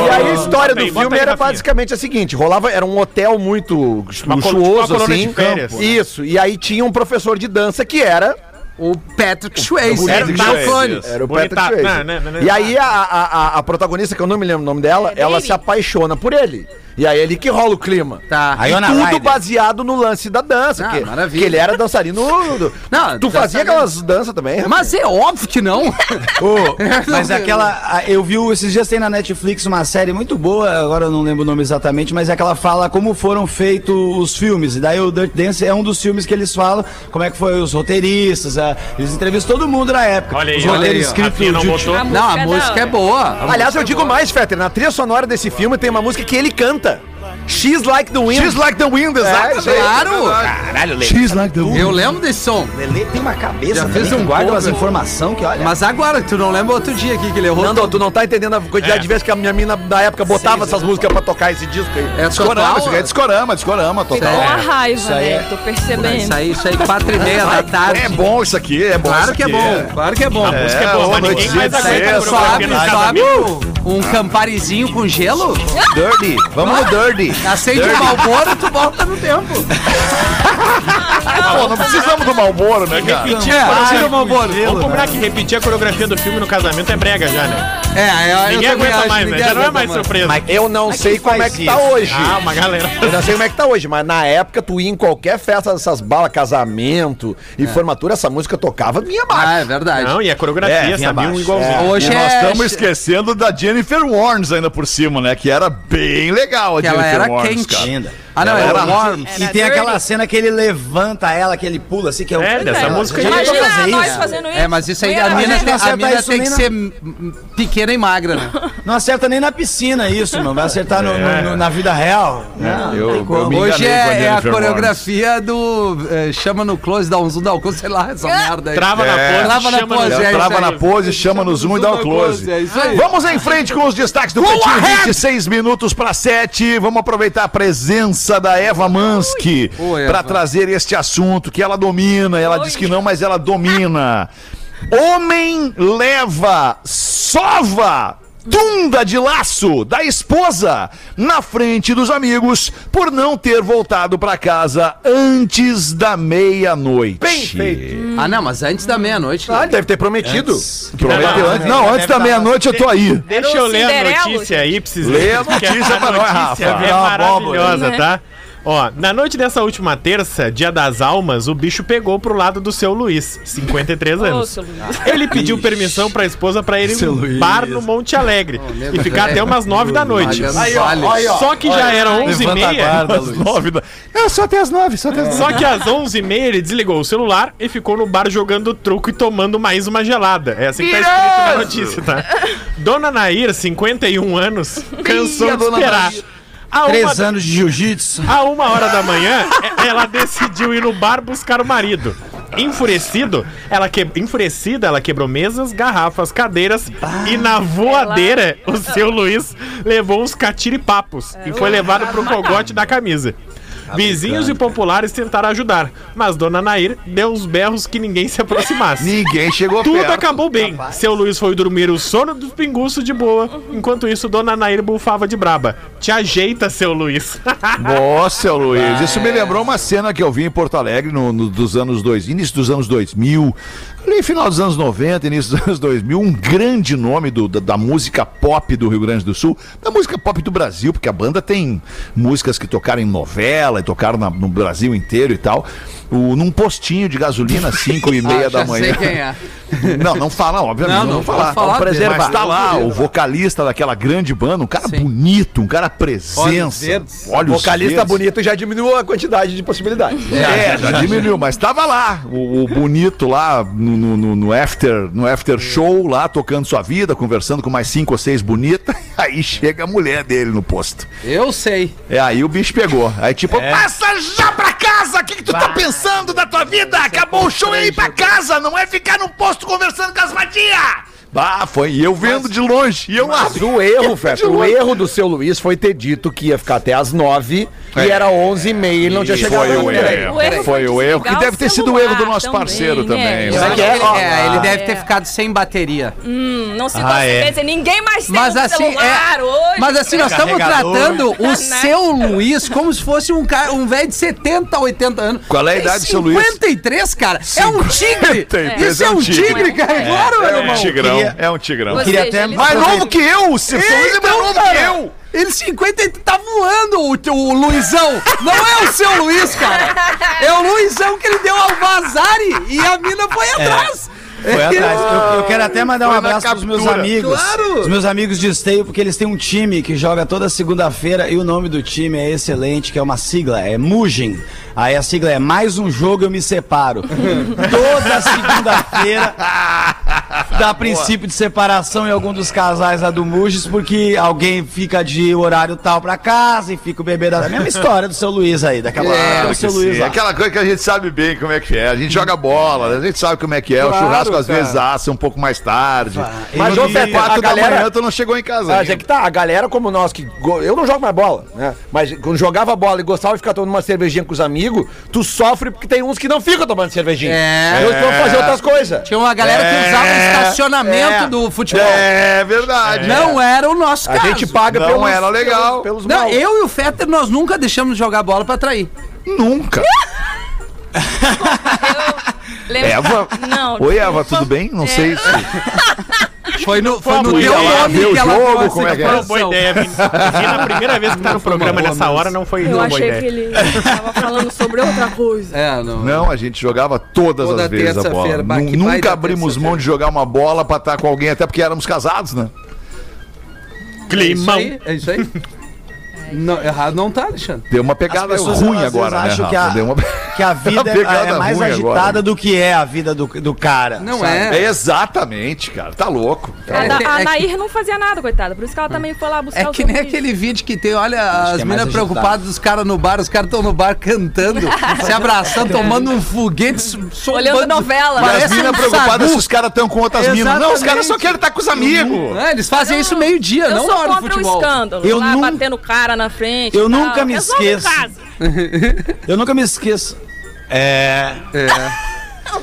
S6: E aí a história do filme era basicamente a seguinte: rolava, era um hotel muito luxuoso, assim. Isso. E aí tinha um professor de dança que era.
S4: O Patrick Swayze.
S6: Era
S4: Bill
S6: Swayze. Era o Patrick Swayze.
S7: Não, não, não, não.
S6: E aí a, a, a, a protagonista, que eu não me lembro o nome dela,
S8: É
S6: ela se apaixona por ele. E aí é ali que rola o clima.
S4: Tá.
S6: E
S1: Iona
S6: tudo
S1: Ryder.
S6: baseado no lance da dança.
S4: Ah,
S6: que,
S4: maravilha.
S6: que ele era dançarino. do-
S4: Não,
S6: tu fazia aquelas danças também?
S4: Mas é óbvio que não.
S1: Ô, mas aquela. Eu vi esses dias tem na Netflix uma série muito boa, agora eu não lembro o nome exatamente, mas é que ela fala como foram feitos os filmes. E daí o Dirt Dance é um dos filmes que eles falam, como é que foi os roteiristas, a- eles entrevistam todo mundo na época.
S7: Olha aí,
S1: os
S7: olha aí,
S1: escritos
S7: não botou.
S8: A
S4: Não, a música é
S8: hora.
S4: boa.
S6: Aliás, eu digo mais, Fetter, na trilha sonora desse filme tem uma música que ele canta. She's Like the Wind.
S5: She's like the wind,
S6: É, aí.
S4: Claro.
S1: Caralho, Lelê.
S5: She's like the wind.
S4: Eu lembro desse som.
S1: Lelê tem uma cabeça,
S4: Já
S1: também,
S4: fez um
S1: guarda umas informações que olha.
S4: Mas agora, tu não lembra outro dia aqui que ele errou?
S6: Nando, tu não tá entendendo a quantidade
S7: É.
S6: de vezes que a minha mina da época botava essas músicas pra tocar esse disco aí.
S4: É
S5: Discorama,
S4: total.
S5: isso aqui é discorama, discorama, total.
S8: a raiva,
S1: Isso aí
S8: né?
S1: é-
S8: Tô percebendo.
S4: Isso aí, isso aí, quatro e meia da tarde.
S5: É bom isso aqui, é bom
S4: Claro que é bom, claro que é bom.
S7: A música é boa, mas ninguém mais aguenta a
S5: sexta,
S7: coreografia
S4: Sabe,
S7: no
S4: sabe
S7: casamento.
S4: um camparizinho com gelo?
S5: Dirty. Vamos no Dirty.
S4: Acende o Malboro, tu volta no tempo.
S5: Pô, não precisamos do Malboro, né, cara?
S7: Repetir
S4: É,
S7: a coreografia-
S4: acende o Malboro.
S7: Vamos combinar que repetir a coreografia do filme no casamento é brega já, né?
S4: É, eu,
S7: Ninguém
S4: eu
S7: aguenta
S4: acho,
S7: mais, né? Já não é mais surpresa.
S6: Eu não
S1: Mas
S6: sei como é que tá
S1: isso?
S6: hoje.
S7: Ah, uma galera.
S6: Eu não sei como é que tá hoje, mas na época tu ia em qualquer festa dessas balas, casamento e formatura, essa música tocava minha
S4: Ah,
S6: marca.
S4: é verdade.
S7: Não, e a coreografia
S5: É,
S7: sabia um igualzinho.
S4: Hoje
S5: e nós
S4: é-
S5: estamos esquecendo da Jennifer Warnes ainda por cima, né? Que era bem legal a
S4: Que
S5: Jennifer
S4: era
S5: Warnes,
S4: quente.
S5: cara.
S1: Ainda.
S4: Ah, não, era
S5: era-
S4: Worms.
S1: E tem
S8: dirty.
S1: aquela cena que ele levanta ela, que ele pula assim, que é o.
S7: É, dessa música aí.
S1: Tentou
S8: Imagina
S1: fazer
S8: nós
S1: isso?
S8: fazendo isso.
S4: É, mas isso aí, a mina, tem,
S1: não
S4: a mina tem
S1: nem
S4: que
S1: na-
S4: ser hum, pequena e magra, né?
S1: Não acerta nem na piscina isso, não. Vai acertar no- no- no- na vida real. Não,
S5: Eu-
S1: não
S5: eu me
S4: Hoje é, é a coreografia do eh, chama no close, dá um zoom, dá um close, sei lá, essa merda aí.
S7: Trava na
S5: É.
S7: pose,
S4: Trava na
S7: chama
S4: pose, é
S5: Trava na pose, chama no zoom e dá o close.
S4: É isso aí.
S5: Vamos em frente com os destaques do Pretinho, 26 minutos para 7. Vamos aproveitar a presença da Eva Mansky para trazer este assunto que ela domina. Ela
S8: Oi.
S5: diz que não, mas ela domina. Homem leva sova. Tunda de laço da esposa na frente dos amigos por não ter voltado para casa antes da meia-noite.
S6: Bem feito.
S4: Ah, não, mas antes da meia-noite.
S6: Ah,
S4: né?
S6: deve ter prometido.
S5: Prometeu antes. Não, antes da meia-noite eu tô aí.
S7: Deixa eu ler a notícia aí pra vocês
S5: Lê a notícia pra nós, Rafa.
S7: É
S1: abóbora,
S7: maravilhosa, tá? Ó, na noite dessa última terça, dia das almas, o bicho pegou pro lado do seu Luiz, 53
S8: Ô,
S7: anos.
S8: seu Luiz.
S7: Ele pediu permissão pra esposa pra ir em um bar no Monte Alegre
S4: nego
S7: e ficar
S4: velho.
S7: até umas 9 da noite.
S4: Pagando vale.
S7: Só que já era 11 e meia.
S1: guarda,
S5: da... É, só até as nove, só até as nove.
S7: Só que às 11h30 ele desligou o celular e ficou no bar jogando truco e tomando mais uma gelada. É assim que tá escrito na notícia, tá? Dona Nair, 51 anos, cansou de esperar.
S5: Nair.
S7: A
S1: Três
S7: uma,
S1: anos de jiu-jitsu.
S7: a uma hora da manhã, e- ela decidiu ir no bar buscar o marido. Enfurecido, ela que... enfurecida, ela quebrou mesas, garrafas, cadeiras e na voadeira, o seu Luiz levou uns catiripapos e foi levado pro cogote da camisa. Vizinhos e populares tentaram ajudar, mas Dona Nair deu uns berros que ninguém se aproximasse.
S5: Ninguém chegou
S7: Tudo
S5: perto.
S7: acabou bem. Seu Luiz foi dormir o sono dos pinguços de boa. Enquanto isso, Dona Nair bufava de braba. Te ajeita, seu Luiz.
S5: Nossa, seu Luiz, isso me lembrou uma cena que eu vi em Porto Alegre no, no- dos anos dois, início dos anos 2000, ali final dos anos 90, início dos anos 2000, um grande nome do- da, da música pop do Rio Grande do Sul, da música pop do Brasil, porque a banda tem músicas que tocaram em novela e tocaram na- no Brasil inteiro e tal. O, num postinho de gasolina, 5 e meia
S4: Ah,
S5: da
S4: já
S5: manhã.
S4: sei quem é.
S5: Não, não fala, obviamente.
S4: Não,
S5: Não,
S4: não
S5: falar.
S4: falar
S5: Vamos
S4: dele.
S5: Mas tá lá, o vocalista daquela grande banda, um cara
S4: Sim.
S5: bonito, um cara presença. Olha
S6: Vocalista bonito já diminuiu a quantidade de possibilidades.
S5: É, já diminuiu, mas tava lá, o, o bonito lá no, no- no- no after, no after show, lá tocando sua vida, conversando com mais cinco ou seis bonitas. Aí chega a mulher dele no posto.
S4: Eu sei.
S5: É aí o bicho pegou. Aí tipo,
S6: É.
S5: passa já pra casa! O que, que tu tá pensando da tua vida? Acabou o show é ir pra casa, não é ficar no posto conversando com as vadias! Bah, foi e eu vendo de longe. E eu lá.
S6: Mas o erro, Feta, o erro do seu Luiz foi ter dito que ia ficar até as nove e era onze e meia e ele não tinha chegado.
S5: Foi o erro.
S8: O erro
S5: Foi o erro. Que deve ter sido o erro do nosso
S8: também,
S5: parceiro
S8: né?
S5: também.
S8: Eu
S4: Eu
S5: né?
S6: que é?
S4: é, ele
S8: ah,
S4: deve ter
S8: é.
S4: ficado sem bateria.
S8: Hum, não se
S1: Ah, é.
S8: dizer, ninguém mais tem
S4: Mas
S8: um
S4: assim,
S8: celular
S4: é,
S8: hoje.
S4: mas assim, nós estamos tratando o
S8: Né?
S4: seu Luiz como se fosse um cara, um velho de 70, 80 anos.
S5: Qual é a idade do seu Luiz?
S4: 53, cara. É um tigre.
S5: 53
S4: Isso é
S5: é um tigre.
S4: cara.
S8: É.
S4: Claro, meu
S5: É um
S4: irmão.
S5: tigrão,
S1: Queria-
S5: é um tigrão.
S8: Ou
S1: queria
S8: seja,
S1: até
S8: ele-
S5: Mais novo que eu! Se seu Luiz é mais novo
S4: Então, cara,
S5: que eu!
S4: Ele 50 e tá voando o, o Luizão. Não é o seu Luiz, cara. É o Luizão que ele deu ao Vazari e a mina foi atrás.
S1: Foi atrás. Eu, eu quero até mandar um
S5: Foi
S1: abraço pros meus
S5: captura.
S1: amigos.
S4: Claro.
S1: Os meus amigos de esteio, porque eles têm um time que joga toda segunda-feira e o nome do time é excelente, que é uma sigla, é Mugin. Aí a sigla é Mais um jogo eu me separo. toda segunda-feira dá princípio de separação em algum dos casais lá do Mugis, porque alguém fica de horário tal pra casa e fica o bebê da. A mesma história do seu Luiz aí, daquela
S5: Claro
S1: do seu. Luiz lá.
S5: Aquela coisa que a gente sabe bem como é que é. A gente joga bola, a gente sabe como é que é. o
S6: Claro,
S5: churrasco às
S6: cara.
S5: vezes assa um pouco mais tarde.
S6: Mas,
S5: no
S6: Feta,
S5: dia quatro
S6: a
S5: da
S6: galera-
S5: manhã tu não chegou em casa.
S6: Mas
S5: ainda.
S6: é que tá, a galera como nós, que go- eu não jogo mais bola, né? Mas quando jogava bola e gostava de ficar tomando uma cervejinha com os amigos, tu sofre porque tem uns que não ficam tomando cervejinha.
S4: É.
S6: Eles vão fazer outras coisas.
S4: Tinha uma galera que usava o estacionamento
S6: é.
S4: do futebol.
S5: É verdade.
S4: Não era o nosso
S6: A
S4: caso.
S6: gente paga
S5: Não
S6: pelos,
S5: era legal.
S6: pelos, pelos
S4: Não,
S6: mal.
S4: eu e o Fetter, nós nunca deixamos de jogar bola pra trair.
S5: Nunca.
S8: Lembra-
S5: Eva?
S8: Não.
S5: Oi, Eva, tudo bem? Não sei se.
S4: Foi no, foi no teu nome
S5: ver o
S4: que ela
S5: jogo, como é que é?
S4: a
S7: Foi uma boa ideia, Vini. Vini, a primeira vez que tá no programa nessa
S4: mesmo.
S7: hora não foi
S8: Eu
S7: uma boa
S8: achei
S7: ideia.
S8: que ele tava falando sobre outra coisa.
S4: É, não.
S5: Não, a gente jogava todas
S4: Toda
S5: as vezes a bola.
S4: bah,
S5: Nunca abrimos mão de jogar uma bola pra estar com alguém, até porque éramos casados, né?
S4: É isso
S7: Climão.
S4: aí, é isso aí. Não, errado não tá, Alexandre.
S5: Deu uma pegada
S1: pessoas,
S5: ruim
S1: às
S5: agora, né, Rafa?
S1: que a-
S5: Deu uma...
S1: Que a vida é, é mais agitada
S5: agora.
S1: do que é a vida do, do cara.
S4: Não
S1: sabe?
S4: é.
S5: É exatamente, cara. Tá louco.
S8: A,
S4: É que-
S8: a
S4: é que-
S8: Nair não fazia nada, coitada. Por isso que ela também foi lá buscar
S4: É
S8: o
S4: que nem
S8: seu
S4: aquele vídeo que tem, olha,
S1: que
S4: as
S1: é
S4: meninas preocupadas dos caras no bar, os caras estão no bar cantando, se abraçando, tomando um foguete, so-
S8: Olhando
S4: sombando-
S8: novela.
S5: E as
S4: um
S5: preocupadas se os caras estão com outras minas. Não, os caras só querem estar com os amigos.
S4: É, eles fazem isso meio-dia,
S8: Eu
S4: não na
S8: sou
S4: hora do
S8: contra o
S4: futebol.
S8: escândalo.
S1: Eu
S8: lá batendo cara na frente.
S1: Eu
S8: tal.
S1: nunca me
S8: Resolve em
S1: esqueço. Eu nunca me esqueço. É.
S4: É.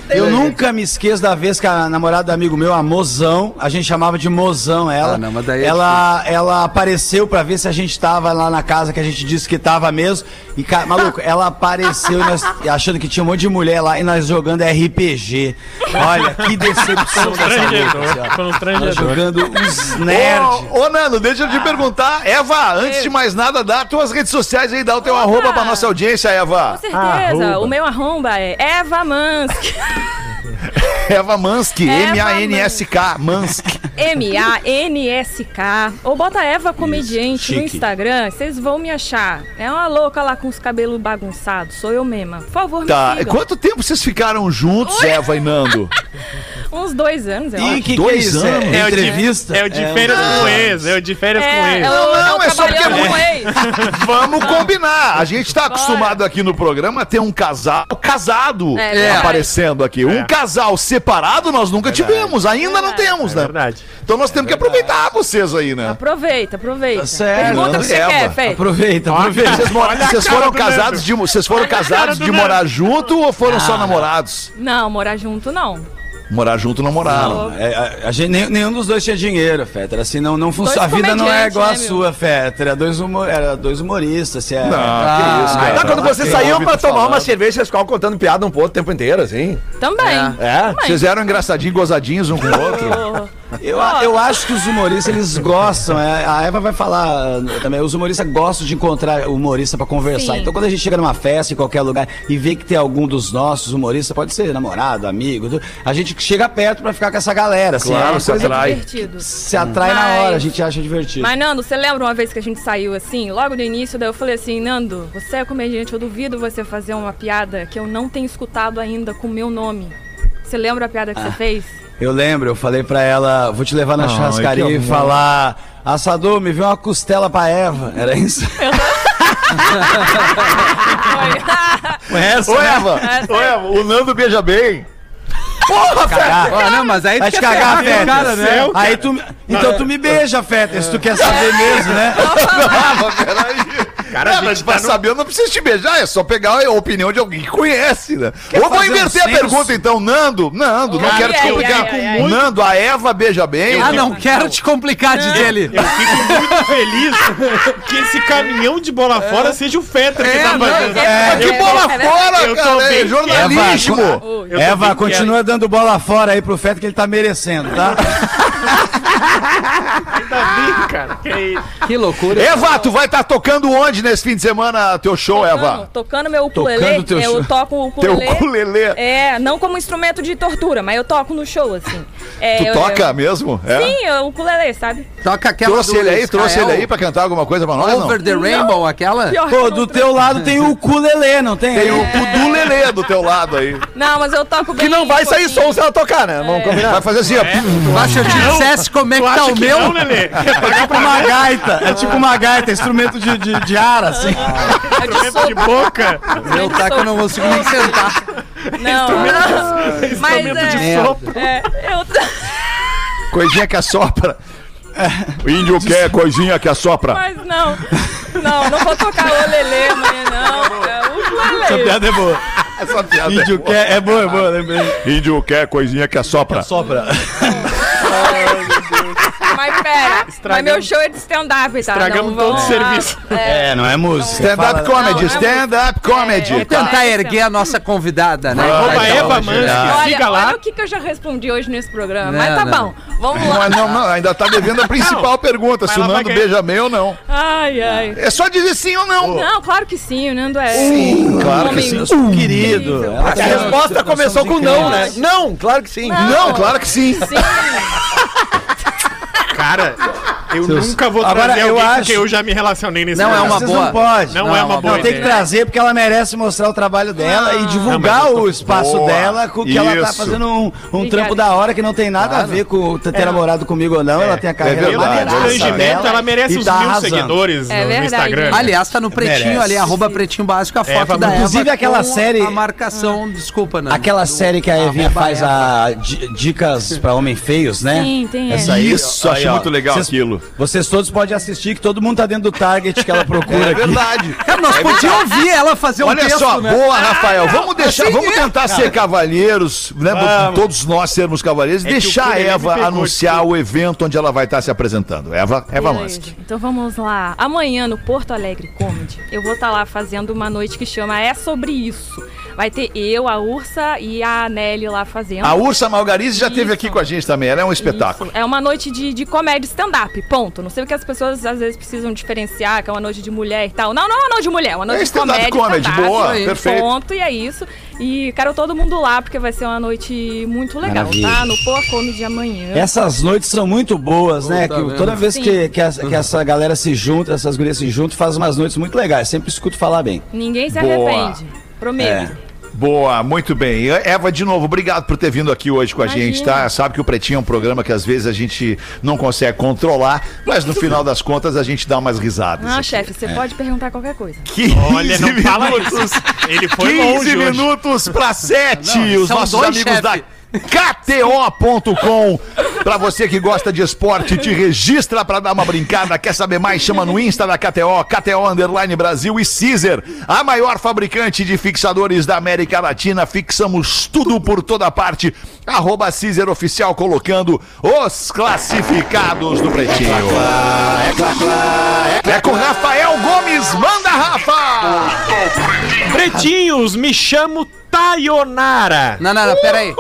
S1: Eu nunca me esqueço da vez que a namorada do amigo meu, a Mozão, a gente chamava de Mozão ela.
S4: Ah, não, mas daí é
S1: ela, ela apareceu pra ver se a gente tava lá na casa que a gente disse que tava mesmo. E, cara, maluco, ela apareceu nós, achando que tinha um monte de mulher lá e nós jogando RPG. Olha, que decepção dessa noite, ó. Nós jogando uns nerds.
S5: Ô, ô, Nando, deixa eu te perguntar. Eva, antes de mais nada, dá tuas redes sociais aí, dá o teu
S8: Opa!
S5: arroba pra nossa audiência, Eva.
S8: Com certeza.
S1: Arroba.
S8: O meu arromba é Eva Mansky.
S5: Eva Mansky, M-A-N-S-K, Mansky.
S8: M-A-N-S-K. Ou bota Eva Comediante no. Instagram, vocês vão me achar. É uma louca lá com os cabelos bagunçados. Sou eu mesma. Por favor,
S5: Tá,
S8: me sigam.
S5: quanto tempo vocês ficaram juntos, Eva e Nando?
S8: Uns dois anos, eu
S1: E
S8: acho.
S1: que que é
S5: Dois
S1: isso?
S5: anos?
S1: É,
S7: É o de-
S1: entrevista?
S7: É o de
S1: É,
S7: férias com ex, é o de férias com
S8: É,
S7: ex.
S8: eu,
S5: Não, é só porque é
S8: com ex.
S5: Vamos combinar. A gente tá acostumado aqui no programa a ter um casal casado
S8: É
S5: aparecendo aqui. Um casal separado nós nunca tivemos, ainda não temos,
S7: É
S5: né?
S7: verdade.
S5: Então nós temos que aproveitar vocês aí, né?
S8: Aproveita, aproveita.
S1: Tá certo,
S8: Pergunta o que você quer, Fê.
S1: Aproveita, aproveita.
S5: Vocês, mora- vocês foram
S7: do
S5: casados de, vocês foram casados
S7: do
S5: de morar junto ou foram só namorados?
S8: Não, morar junto não.
S5: Morar junto não moraram.
S1: Não, é, a, a gente, nenhum, nenhum dos dois tinha dinheiro, Fetter. Assim, não, não funciona. A vida não é igual a
S8: né, meu?
S1: sua, Fetter. Era dois, humor, era dois humoristas. Assim, é,
S5: Não, que isso, cara.
S6: Tá, quando vocês saíam pra tomar
S5: falando?
S6: uma cerveja, vocês ficavam contando piada um pouco o tempo inteiro, assim.
S8: Também.
S6: É?
S8: Também.
S5: Vocês eram engraçadinhos, gozadinhos um com o outro?
S1: Eu, eu acho que os humoristas, eles gostam. é, a Eva vai falar uh, também. Os humoristas gostam de encontrar humorista pra conversar.
S8: Sim.
S1: Então, quando a gente chega numa festa, em qualquer lugar, e vê que tem algum dos nossos humoristas, pode ser namorado, amigo, tu- a gente chega perto pra ficar com essa galera. Assim,
S5: Claro,
S1: é
S5: se atrai.
S8: Divertido.
S1: se atrai na hora, a gente acha divertido.
S8: Mas, Nando, você lembra uma vez que a gente saiu assim, logo no início, daí eu falei assim, Nando, você é comediante, eu duvido você fazer uma piada que eu não tenho escutado ainda com o meu nome. Você lembra a piada que você fez?
S1: Eu lembro, eu falei pra ela, vou te levar na
S5: Ai,
S1: churrascaria e falar, assador, me vê uma costela pra Eva. Era isso?
S8: Foi.
S1: Essa,
S5: Ô,
S1: né?
S5: Eva!
S8: Essa
S5: Ô,
S8: aí.
S5: Eva, o Nando beija bem.
S4: Ó, não, mas aí
S1: Vai
S4: tu
S1: te
S4: quer
S1: cagar, Fetter.
S4: cara, né?
S1: Aí tu, então tu me beija, Fetter, se tu quer saber mesmo, né?
S5: Ah, mas peraí.
S7: Cara, gente
S5: mas
S7: tá
S5: pra
S7: no-
S5: saber, eu não preciso te beijar, é só pegar a opinião de alguém que conhece, né? Ou vou
S1: fazer um
S5: inverter a pergunta então, Nando, Nando, não
S8: Ai,
S5: quero te
S8: ai,
S5: complicar.
S8: ai.
S5: Nando, a Eva beija bem.
S4: Ah, não quero te complicar de dele.
S7: Eu fico muito feliz que esse caminhão de bola fora seja o Fetter que
S4: É,
S7: tá fazendo.
S8: é,
S5: Que
S8: é,
S5: bola
S8: é verdade.
S5: fora,
S7: Eu tô
S5: cara, é
S7: bem
S5: jornalismo.
S1: Eva, Eva, continua dando bola fora aí pro Fetter que ele tá merecendo, tá?
S7: Ainda bem, cara. Que é.
S4: Que loucura.
S5: Eva, tu vai estar tocando onde nesse fim de semana teu show,
S8: Tocando,
S5: Eva?
S8: tocando meu ukulele,
S1: Tocando teu
S8: eu
S1: show.
S8: toco o
S5: Teu
S8: ukulele.
S5: ukulele.
S8: É, não como instrumento de tortura, mas eu toco no show, assim. É,
S5: Tu
S8: eu-
S5: toca
S8: eu-
S5: mesmo? É?
S8: Sim, eu- o ukulele, sabe?
S4: Toca aquela
S5: Trouxe ele aí, trouxe ele aí pra cantar alguma coisa pra nós, não?
S4: Over the Rainbow, aquela?
S8: Pior que
S1: Pô, do
S8: não-
S1: teu lado tem o ukulele, não tem?
S5: Tem o Kudulele do teu lado aí.
S8: Não, mas eu toco bem
S6: Que não vai sair som se ela tocar, né? Vamos combinar.
S5: Vai fazer assim, ó.
S4: Mas se eu te dissesse como é
S7: Tu
S4: que tá o meu...
S7: não?
S1: É tipo uma gaita, é tipo uma gaita, instrumento de, de, de ar, assim.
S8: É de
S7: Instrumento de
S8: sopro.
S7: boca.
S4: Meu tá que eu não consigo nem sentar.
S8: Não, não. Mas é,
S7: de sopro.
S8: é, eu
S5: Coisinha que assopra. O índio quer coisinha que assopra.
S8: mas não. Não, não vou tocar o lelê amanhã, não. É o
S1: Essa piada é boa.
S5: Essa piada
S1: Índio
S5: é boa.
S1: quer, é boa, é boa, lembrei.
S5: Índio quer coisinha que assopra.
S1: Sopra.
S8: Mas pera, mas meu show é de stand-up, tá?
S7: Estragamos
S8: Não
S7: todo o serviço.
S8: É,
S1: É, não é música.
S5: Stand-up comedy,
S8: é
S5: stand-up comedy.
S8: É,
S4: Tentar
S8: É,
S4: erguer a nossa convidada, né?
S7: Arroba Eva Mansky.
S4: né?
S8: Olha,
S7: Siga lá.
S8: olha o que, que eu já respondi hoje nesse programa.
S4: Não,
S8: mas tá
S4: não.
S8: bom, vamos lá.
S5: não, não, ainda tá devendo a principal pergunta, se o Nando beija bem ou não.
S8: Ai, ai.
S5: É só dizer sim ou não.
S8: Não, claro que sim, o Nando é.
S5: Sim, claro que sim.
S1: Querido.
S6: A resposta começou com não, né? Não, claro que sim.
S5: Não, claro que sim.
S8: Sim.
S7: Cara, eu
S1: Seus-
S7: nunca vou
S1: Agora,
S7: trazer
S1: eu
S7: alguém
S1: acho-
S7: com quem eu já me relacionei nesse
S4: Não, é uma
S1: Vocês
S4: boa.
S1: não pode.
S7: Não é uma boa
S1: Não, tem que trazer porque ela merece mostrar o trabalho dela e divulgar
S7: Não, eu tô-
S1: o espaço
S5: Boa.
S1: dela com que ela tá
S5: Isso.
S1: fazendo um, um trampo da hora que não tem nada a ver com ter ter namorado comigo ou não. Ela tem a carreira
S5: verdade.
S1: Maneiraça
S7: constrangimento,
S1: dela
S7: ela merece os
S1: tá
S7: mil
S1: arrasando.
S7: seguidores
S8: É
S7: no, no
S8: verdade.
S7: Instagram.
S4: Aliás, tá no pretinho
S1: Merece.
S4: ali, arroba pretinho básico, a foto
S7: Eva,
S4: da
S1: inclusive aquela série-
S4: A marcação, desculpa, né?
S1: Aquela série que a Evinha faz a di- dicas pra homem feios, né?
S8: Sim, tem
S1: Essa
S5: Isso, achei muito legal
S1: vocês- Vocês todos podem assistir que todo mundo tá dentro do target que ela procura
S5: É
S1: aqui.
S5: verdade.
S4: Cara, nós podíamos ouvir ela fazer um
S5: Olha
S4: texto,
S5: só,
S4: né?
S5: boa, Rafael. Vamos deixar,
S4: assim
S5: vamos
S4: é,
S5: tentar ser cavalheiros, né?
S1: Vamos.
S5: Todos nós sermos cavalheiros.
S7: o
S5: deixar a Eva anunciar o evento onde ela vai estar se apresentando. Eva, Eva. Mansky.
S8: Então vamos lá. Amanhã no Porto Alegre Comedy, eu vou estar lá fazendo uma noite que chama É Sobre Isso. Vai ter eu, a Ursa e a Nelly lá fazendo.
S5: A Ursa Malgarize já esteve aqui com a gente também. Ela é um espetáculo.
S8: Isso. É uma noite de, de comédia stand-up, ponto. Não sei o que as pessoas às vezes precisam diferenciar, que é uma noite de mulher e tal. Não, não é uma noite de mulher, é uma noite
S5: É
S8: de
S5: stand-up
S8: comédia.
S5: comedy,
S8: stand-up,
S5: boa,
S8: aí,
S5: perfeito.
S8: Ponto, e é isso. E quero todo mundo lá, porque vai ser uma noite muito legal,
S1: Maravilha.
S8: tá? No Poa Comedy amanhã.
S1: Essas noites são muito boas, né? Que toda vez
S8: Sim.
S1: que, que, essa, que essa galera se junta, essas gurias se juntam, faz umas noites muito legais. Sempre escuto falar bem.
S8: Ninguém se
S5: Boa.
S8: arrepende. Prometo.
S1: É.
S5: Boa, muito bem. Eva, de novo, obrigado por ter vindo aqui hoje com a
S8: Imagina.
S5: gente, tá? Sabe que o Pretinho é um programa que às vezes a gente não consegue controlar, mas no final das contas a gente dá umas risadas.
S8: Não. Ah, chefe, você pode perguntar qualquer coisa.
S5: 15
S7: Olha, não fala
S5: minutos,
S7: isso. Ele foi
S5: 15
S7: longe hoje.
S5: minutos para 7.
S4: Não,
S5: Os
S4: são
S5: nossos
S4: dois,
S5: amigos
S4: chefe.
S5: da KTO.com. Pra você que gosta de esporte, te registra pra dar uma brincada. Quer saber mais? Chama no Insta da KTO, KTO Underline Brasil e Caesar, a maior fabricante de fixadores da América Latina. Fixamos tudo por toda parte. Arroba Caesar Oficial colocando os classificados do Pretinho. É com Rafael Gomes. Manda, Rafa!
S7: Pretinhos, me chamo Tayonara.
S4: Não, não, não, peraí.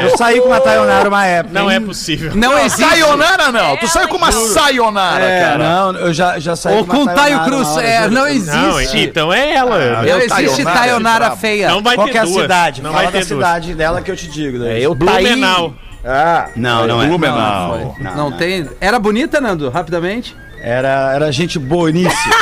S1: Eu saí com uma Tayonara uma época.
S7: Não
S1: hein?
S7: é possível.
S4: Não existe.
S5: Sayonara não, tu saiu com uma sayonara,
S1: É,
S5: cara.
S1: não, eu já, já saí
S4: Ou com
S1: uma
S4: Taio
S1: Tayonara
S4: Cruz. É, não existe.
S7: Não, então é ela.
S4: Não
S5: Eu,
S4: existe
S5: Tayonara,
S4: Tayonara feia.
S7: Não vai
S1: Qual
S7: ter
S1: é a
S7: duas.
S1: cidade?
S7: Não
S1: Fala
S7: vai
S1: da
S7: ter duas.
S1: cidade dela que eu te digo. daí.
S6: É, eu
S7: Blumenau.
S6: Ah,
S1: Não, não é.
S5: Blumenau.
S1: Não,
S4: Não tem. Era bonita, Nando? Rapidamente?
S1: Era, era gente boníssima.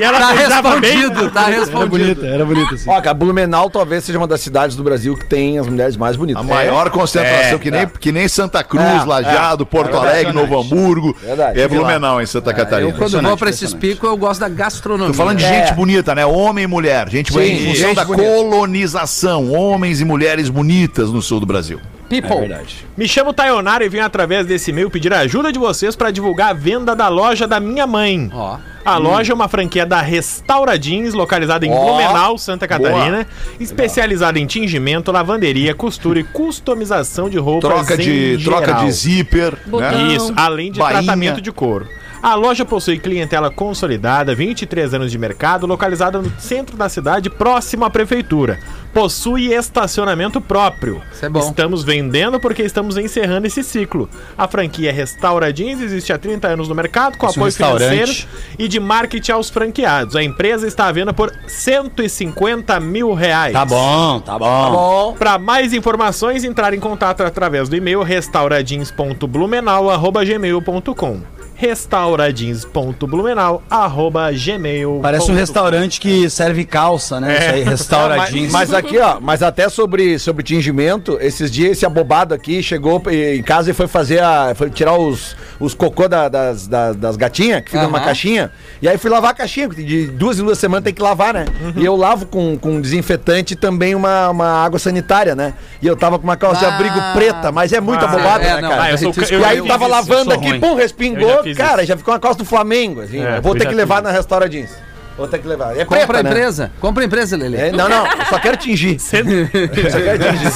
S7: E ela
S4: Tá
S7: beijava bem.
S4: respondido, tá
S1: Era
S4: respondido.
S1: bonita, era bonita sim.
S6: Ó, cara, Blumenau talvez seja uma das cidades do Brasil que tem as mulheres mais bonitas.
S5: A maior concentração,
S6: É,
S5: que, nem,
S6: é.
S5: que nem Santa Cruz,
S6: É,
S5: Lajado, Porto
S1: É
S5: Alegre, Novo. Hamburgo.
S6: Verdade,
S5: é. Blumenau, em Santa Catarina.
S4: Eu, quando vou pra esses picos, eu gosto da gastronomia.
S5: Tô falando de
S6: É.
S5: gente bonita, né? Homem e mulher. Gente
S6: Sim,
S5: bonita em função
S6: gente
S5: da
S6: bonita.
S5: colonização. Homens e mulheres bonitas no sul do Brasil.
S4: People.
S1: É verdade.
S7: Me chamo Tayonara e venho através desse e-mail pedir a ajuda de vocês para divulgar a venda da loja da minha mãe.
S4: Ó.
S7: A loja é uma franquia da Restauradins, localizada em
S6: Ó,
S7: Blumenau, Santa Catarina, especializada em tingimento, lavanderia, costura e customização de roupas
S5: Troca de,
S7: em
S5: troca
S7: geral.
S5: de zíper. Né?
S7: Isso, além de
S5: Bainha.
S7: tratamento de couro. A loja possui clientela consolidada, 23 anos de mercado, localizada no centro da cidade, próximo à prefeitura. Possui estacionamento próprio.
S4: Isso é bom.
S7: Estamos vendendo porque estamos encerrando esse ciclo. A franquia Restaura Jeans existe há 30 anos no mercado, com
S1: um
S7: apoio financeiro e de marketing aos franqueados. A empresa está à venda por 150 mil reais.
S1: Tá bom, tá bom.
S7: Para mais informações, entrar em contato através do e-mail restauradins.blumenau.gmail.com restauradins.blumenau.gmail.com
S1: Parece um restaurante que serve calça, né? Isso aí, restaura
S6: mas,
S1: jeans.
S6: mas aqui, ó, mas até sobre, sobre tingimento, esses dias esse abobado aqui chegou em casa e foi fazer a. Foi tirar os, os cocô da- das, das, das gatinhas, que fica numa
S4: Aham.
S6: caixinha. E aí fui lavar a caixinha, porque de duas em duas semanas tem que lavar, né? E eu lavo com, com desinfetante e também uma, uma água sanitária, né? E eu tava com uma calça de
S4: Ah.
S6: abrigo preta, mas é muito
S7: Ah,
S6: abobado,
S4: é,
S6: né,
S4: não,
S6: cara?
S7: Ah, eu sou- eu
S6: e aí
S7: fiz
S6: tava
S7: eu
S6: lavando aqui,
S1: ruim.
S6: pum,
S7: Eu
S6: respingou,
S7: fiz
S6: cara,
S7: isso.
S6: já ficou uma calça do Flamengo, assim.
S7: É,
S6: eu vou
S7: eu
S6: ter
S7: já
S6: que levar
S7: fiz
S6: na restaura jeans. Vou ter que levar. É
S4: Compra
S6: preta,
S4: a
S6: né?
S4: empresa. Compra a empresa, Lelê.
S6: É, não, não, eu só quero tingir. Só quero tingir.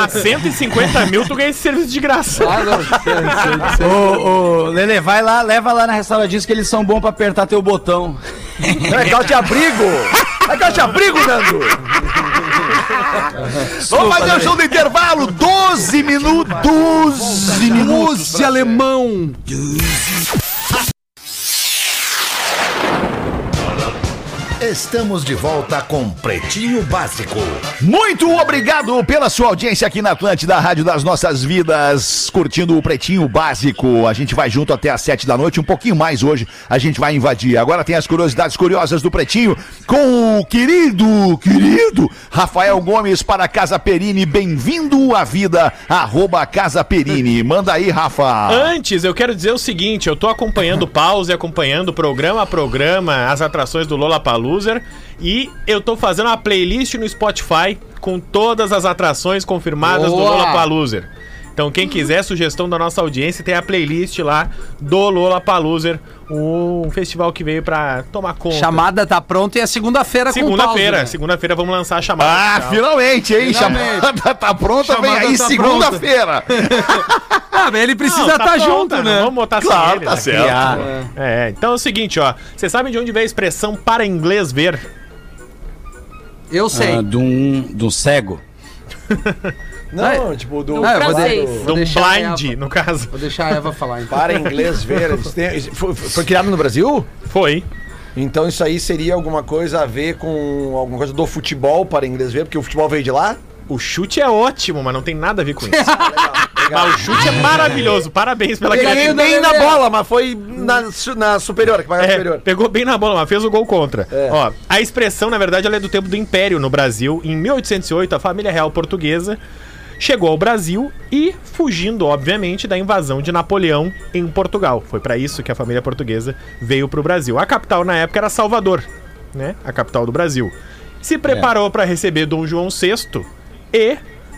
S7: A 150 mil tu ganha esse serviço de graça.
S4: Ah, não.
S1: Ô, ô, Lele, vai lá, leva lá na restaurante jeans que eles são bons pra apertar teu botão.
S6: Não, é calça de abrigo! É calça de abrigo, Nando!
S5: Vamos fazer o show do intervalo. 12 minutos. 12 minutos.
S4: Doce alemão.
S2: Estamos de volta com Pretinho Básico.
S5: Muito obrigado pela sua audiência aqui na Atlântida, Rádio das Nossas Vidas, curtindo o Pretinho Básico. A gente vai junto até às sete da noite, um pouquinho mais hoje a gente vai invadir. Agora tem as curiosidades curiosas do Pretinho com o querido, querido Rafael Gomes para Casa Perini. Bem-vindo à vida, arroba Casa Perini. Manda aí, Rafa.
S7: Antes, eu quero dizer o seguinte: eu tô acompanhando o pause, acompanhando programa a programa as atrações do Lola Paluser e eu tô fazendo uma playlist no Spotify com todas as atrações confirmadas do
S4: Boa!
S7: Lola Paluser. Então, quem quiser sugestão da nossa audiência, tem a playlist lá do Lola Paluser, um festival que veio pra tomar conta.
S4: Chamada tá pronta e é segunda-feira com
S7: Segunda-feira,
S4: né?
S7: segunda-feira vamos lançar a chamada.
S5: Ah, finalmente, hein?
S4: Finalmente.
S5: Chamada tá pronta, vem
S4: Chamada
S5: aí
S4: tá
S5: segunda-feira.
S4: Ah, ele precisa
S7: Não,
S4: estar
S7: tá
S4: junto,
S7: pronta,
S4: né?
S7: não Vamos botar sem
S5: Claro,
S7: ele,
S5: tá
S7: né?
S5: certo.
S7: É, então é o seguinte, ó. Vocês sabem de onde veio a expressão para inglês ver?
S4: Eu sei.
S1: Ah, de, um, de um cego.
S6: Não, tipo, do.
S4: Eu vou,
S8: francês.
S4: de,
S7: De
S4: vou deixar a
S7: blind,
S4: Eva,
S7: no caso.
S4: vou deixar a Eva falar então.
S6: Para inglês ver. eles têm- foi, foi criado no Brasil?
S7: Foi.
S6: Então isso aí seria alguma coisa a ver com alguma coisa do futebol para inglês ver, porque o futebol veio de lá?
S7: O chute é ótimo, mas não tem nada a ver com isso. Mas o chute é maravilhoso. Parabéns pela
S6: Peguei
S7: criatividade.
S6: bem na bola, mas foi na, su- na superior, que vai na
S7: É,
S6: superior.
S7: pegou bem na bola, mas fez o gol contra.
S6: É.
S7: Ó, a expressão, na verdade, ela é do tempo do Império no Brasil. Em 1808, a família real portuguesa chegou ao Brasil e fugindo, obviamente, da invasão de Napoleão em Portugal. Foi pra isso que a família portuguesa veio pro Brasil. A capital na época era Salvador, né? A capital do Brasil. Se preparou pra receber Dom João VI e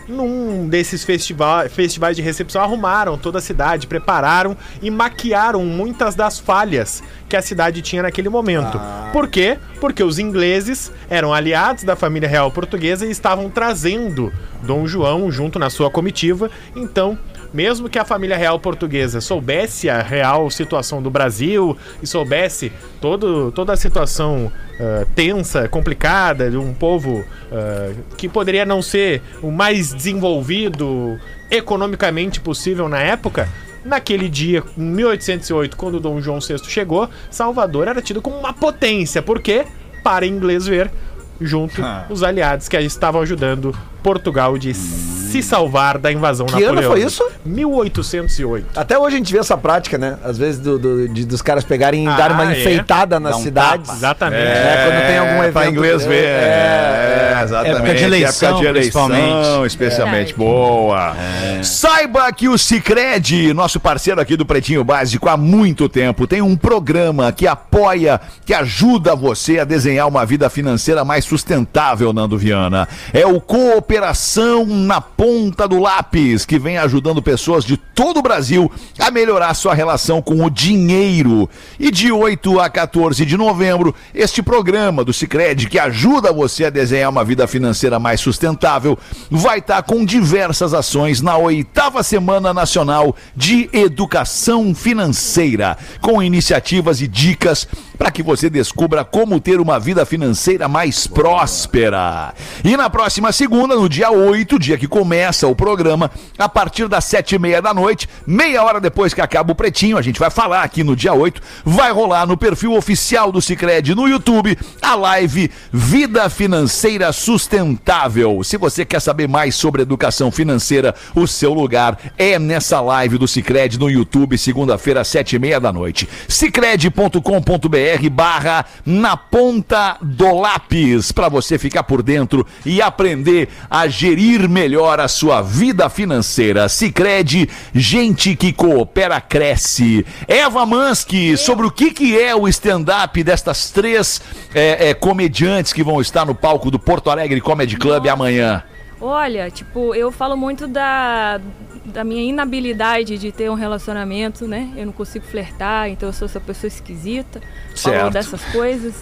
S7: num desses festiva festivais de recepção arrumaram toda a cidade, prepararam e maquiaram muitas das falhas que a cidade tinha naquele momento. Por quê? Porque os ingleses eram aliados da família real portuguesa e estavam trazendo Dom João junto na sua comitiva. Então, mesmo que a família real portuguesa soubesse a real situação do Brasil e soubesse todo, toda a situação ah, tensa, complicada de um povo ah, que poderia não ser o mais desenvolvido economicamente possível na época, naquele dia, em 1808, quando Dom João VI chegou, Salvador era tido como uma potência. Por quê? Para inglês ver junto os aliados que estavam ajudando Portugal de se salvar da invasão
S6: Que ano
S7: napoleônica.
S6: foi isso?
S7: 1808.
S6: Até hoje a gente vê essa prática, né? Às vezes do, do- de- dos caras pegarem e
S7: Ah,
S6: dar uma
S7: é.
S6: enfeitada nas
S1: um
S6: cidades.
S1: tapa.
S7: Exatamente.
S6: É, quando tem algum evento.
S5: Pra inglês ver. É,
S6: É,
S5: exatamente.
S1: Época de eleição,
S5: Época de eleição,
S1: principalmente.
S5: especialmente.
S8: É.
S5: Boa. Saiba que o Cicred, nosso parceiro aqui do Pretinho Básico há muito tempo, tem um programa que apoia, que ajuda você a desenhar uma vida financeira mais sustentável, Nando Viana. É o Cooperação na Ponta do Lápis, que vem ajudando pessoas de todo o Brasil a melhorar sua relação com o dinheiro. E de 8 a 14 de novembro, este programa do Cicred, que ajuda você a desenhar uma vida financeira mais sustentável, vai estar com diversas ações na oitava Semana Nacional de Educação Financeira, com iniciativas e dicas para que você descubra como ter uma vida financeira mais próspera. E na próxima segunda, no dia 8, dia que começa o programa, a partir das sete e meia da noite, meia hora depois que acaba o Pretinho, a gente vai falar aqui no dia 8, vai rolar no perfil oficial do Cicred no YouTube a live Vida Financeira Sustentável. Se você quer saber mais sobre educação financeira, o seu lugar é nessa live do Cicred no YouTube, segunda-feira, sete e meia da noite. Cicred.com.br barra na ponta do lápis, para você ficar por dentro e aprender a gerir melhor a sua vida financeira. Cicred, gente que coopera, cresce. Eva Mansky, sobre o que, que é o stand-up destas três é, é, comediantes que vão estar no palco do Porto Alegre Comedy Club
S8: Nossa.
S5: amanhã.
S8: Olha, tipo, eu falo muito da, da minha inabilidade de ter um relacionamento, né? Eu não consigo flertar, então eu sou essa pessoa esquisita.
S5: Certo.
S8: Falo dessas coisas.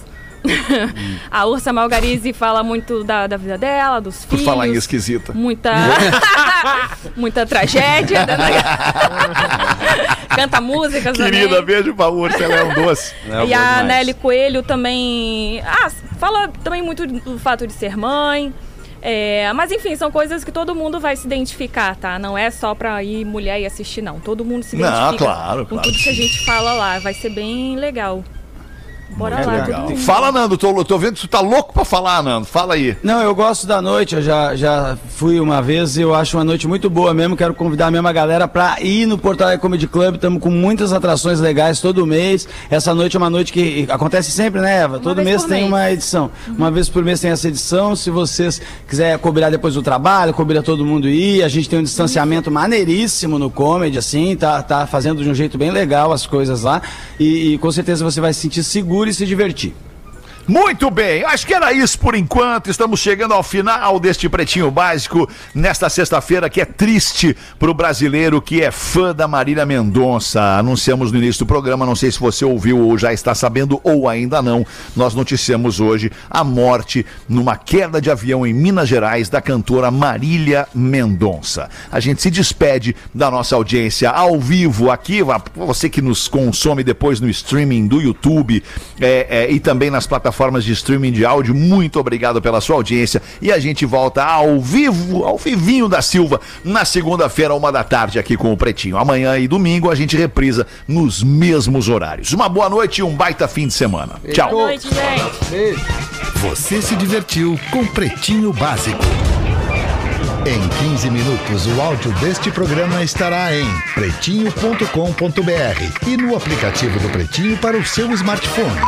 S8: a Ursa Malgarize fala muito da, da vida dela, dos
S5: Por
S8: filhos.
S5: falar em esquisita.
S8: Muita. muita tragédia. né? Canta músicas
S5: Querida,
S8: também.
S5: beijo pra Ursa, ela é um doce.
S8: E a Nelly Coelho também. Ah, fala também muito do fato de ser mãe. É, mas enfim, são coisas que todo mundo vai se identificar, tá? Não é só pra ir mulher e assistir, não. Todo mundo se
S5: Não,
S8: identifica
S5: claro,
S8: com
S5: claro.
S8: tudo que a gente fala lá. Vai ser bem legal. Bora lá, todo mundo.
S5: Fala, Nando, tô, tô vendo que tu tá louco pra falar, Nando. Fala aí.
S1: Não, eu gosto da noite, eu já, já fui uma vez e eu acho uma noite muito boa mesmo. Quero convidar a mesma galera pra ir no Porto Alegre Comedy Club. Estamos com muitas atrações legais todo mês. Essa noite é uma noite que acontece sempre, né, Eva? todo mês tem
S8: mês.
S1: uma edição. Uma vez por mês tem essa edição. Se vocês quiserem cobrar depois do trabalho, cobrar todo mundo ir. A gente tem um distanciamento maneiríssimo no comedy, assim, tá, tá fazendo de um jeito bem legal as coisas lá. E, e com certeza você vai se sentir seguro e se divertir.
S5: Muito bem, acho que era isso por enquanto. Estamos chegando ao final deste Pretinho Básico nesta sexta-feira que é triste para o brasileiro que é fã da Marília Mendonça. Anunciamos no início do programa, não sei se você ouviu ou já está sabendo ou ainda não. Nós noticiamos hoje a morte numa queda de avião em Minas Gerais da cantora Marília Mendonça. A gente se despede da nossa audiência ao vivo aqui, você que nos consome depois no streaming do YouTube é, é, e também nas plataformas de streaming de áudio. Muito obrigado pela sua audiência e a gente volta ao vivo, ao vivinho da Silva, na segunda-feira, uma da tarde, aqui com o Pretinho. Amanhã e domingo a gente reprisa nos mesmos horários. Uma boa noite e um baita fim de semana. Tchau.
S8: Boa noite, gente.
S2: Você se divertiu com Pretinho Básico. Em 15 minutos, o áudio deste programa estará em pretinho.com.br e no aplicativo do Pretinho para o seu smartphone.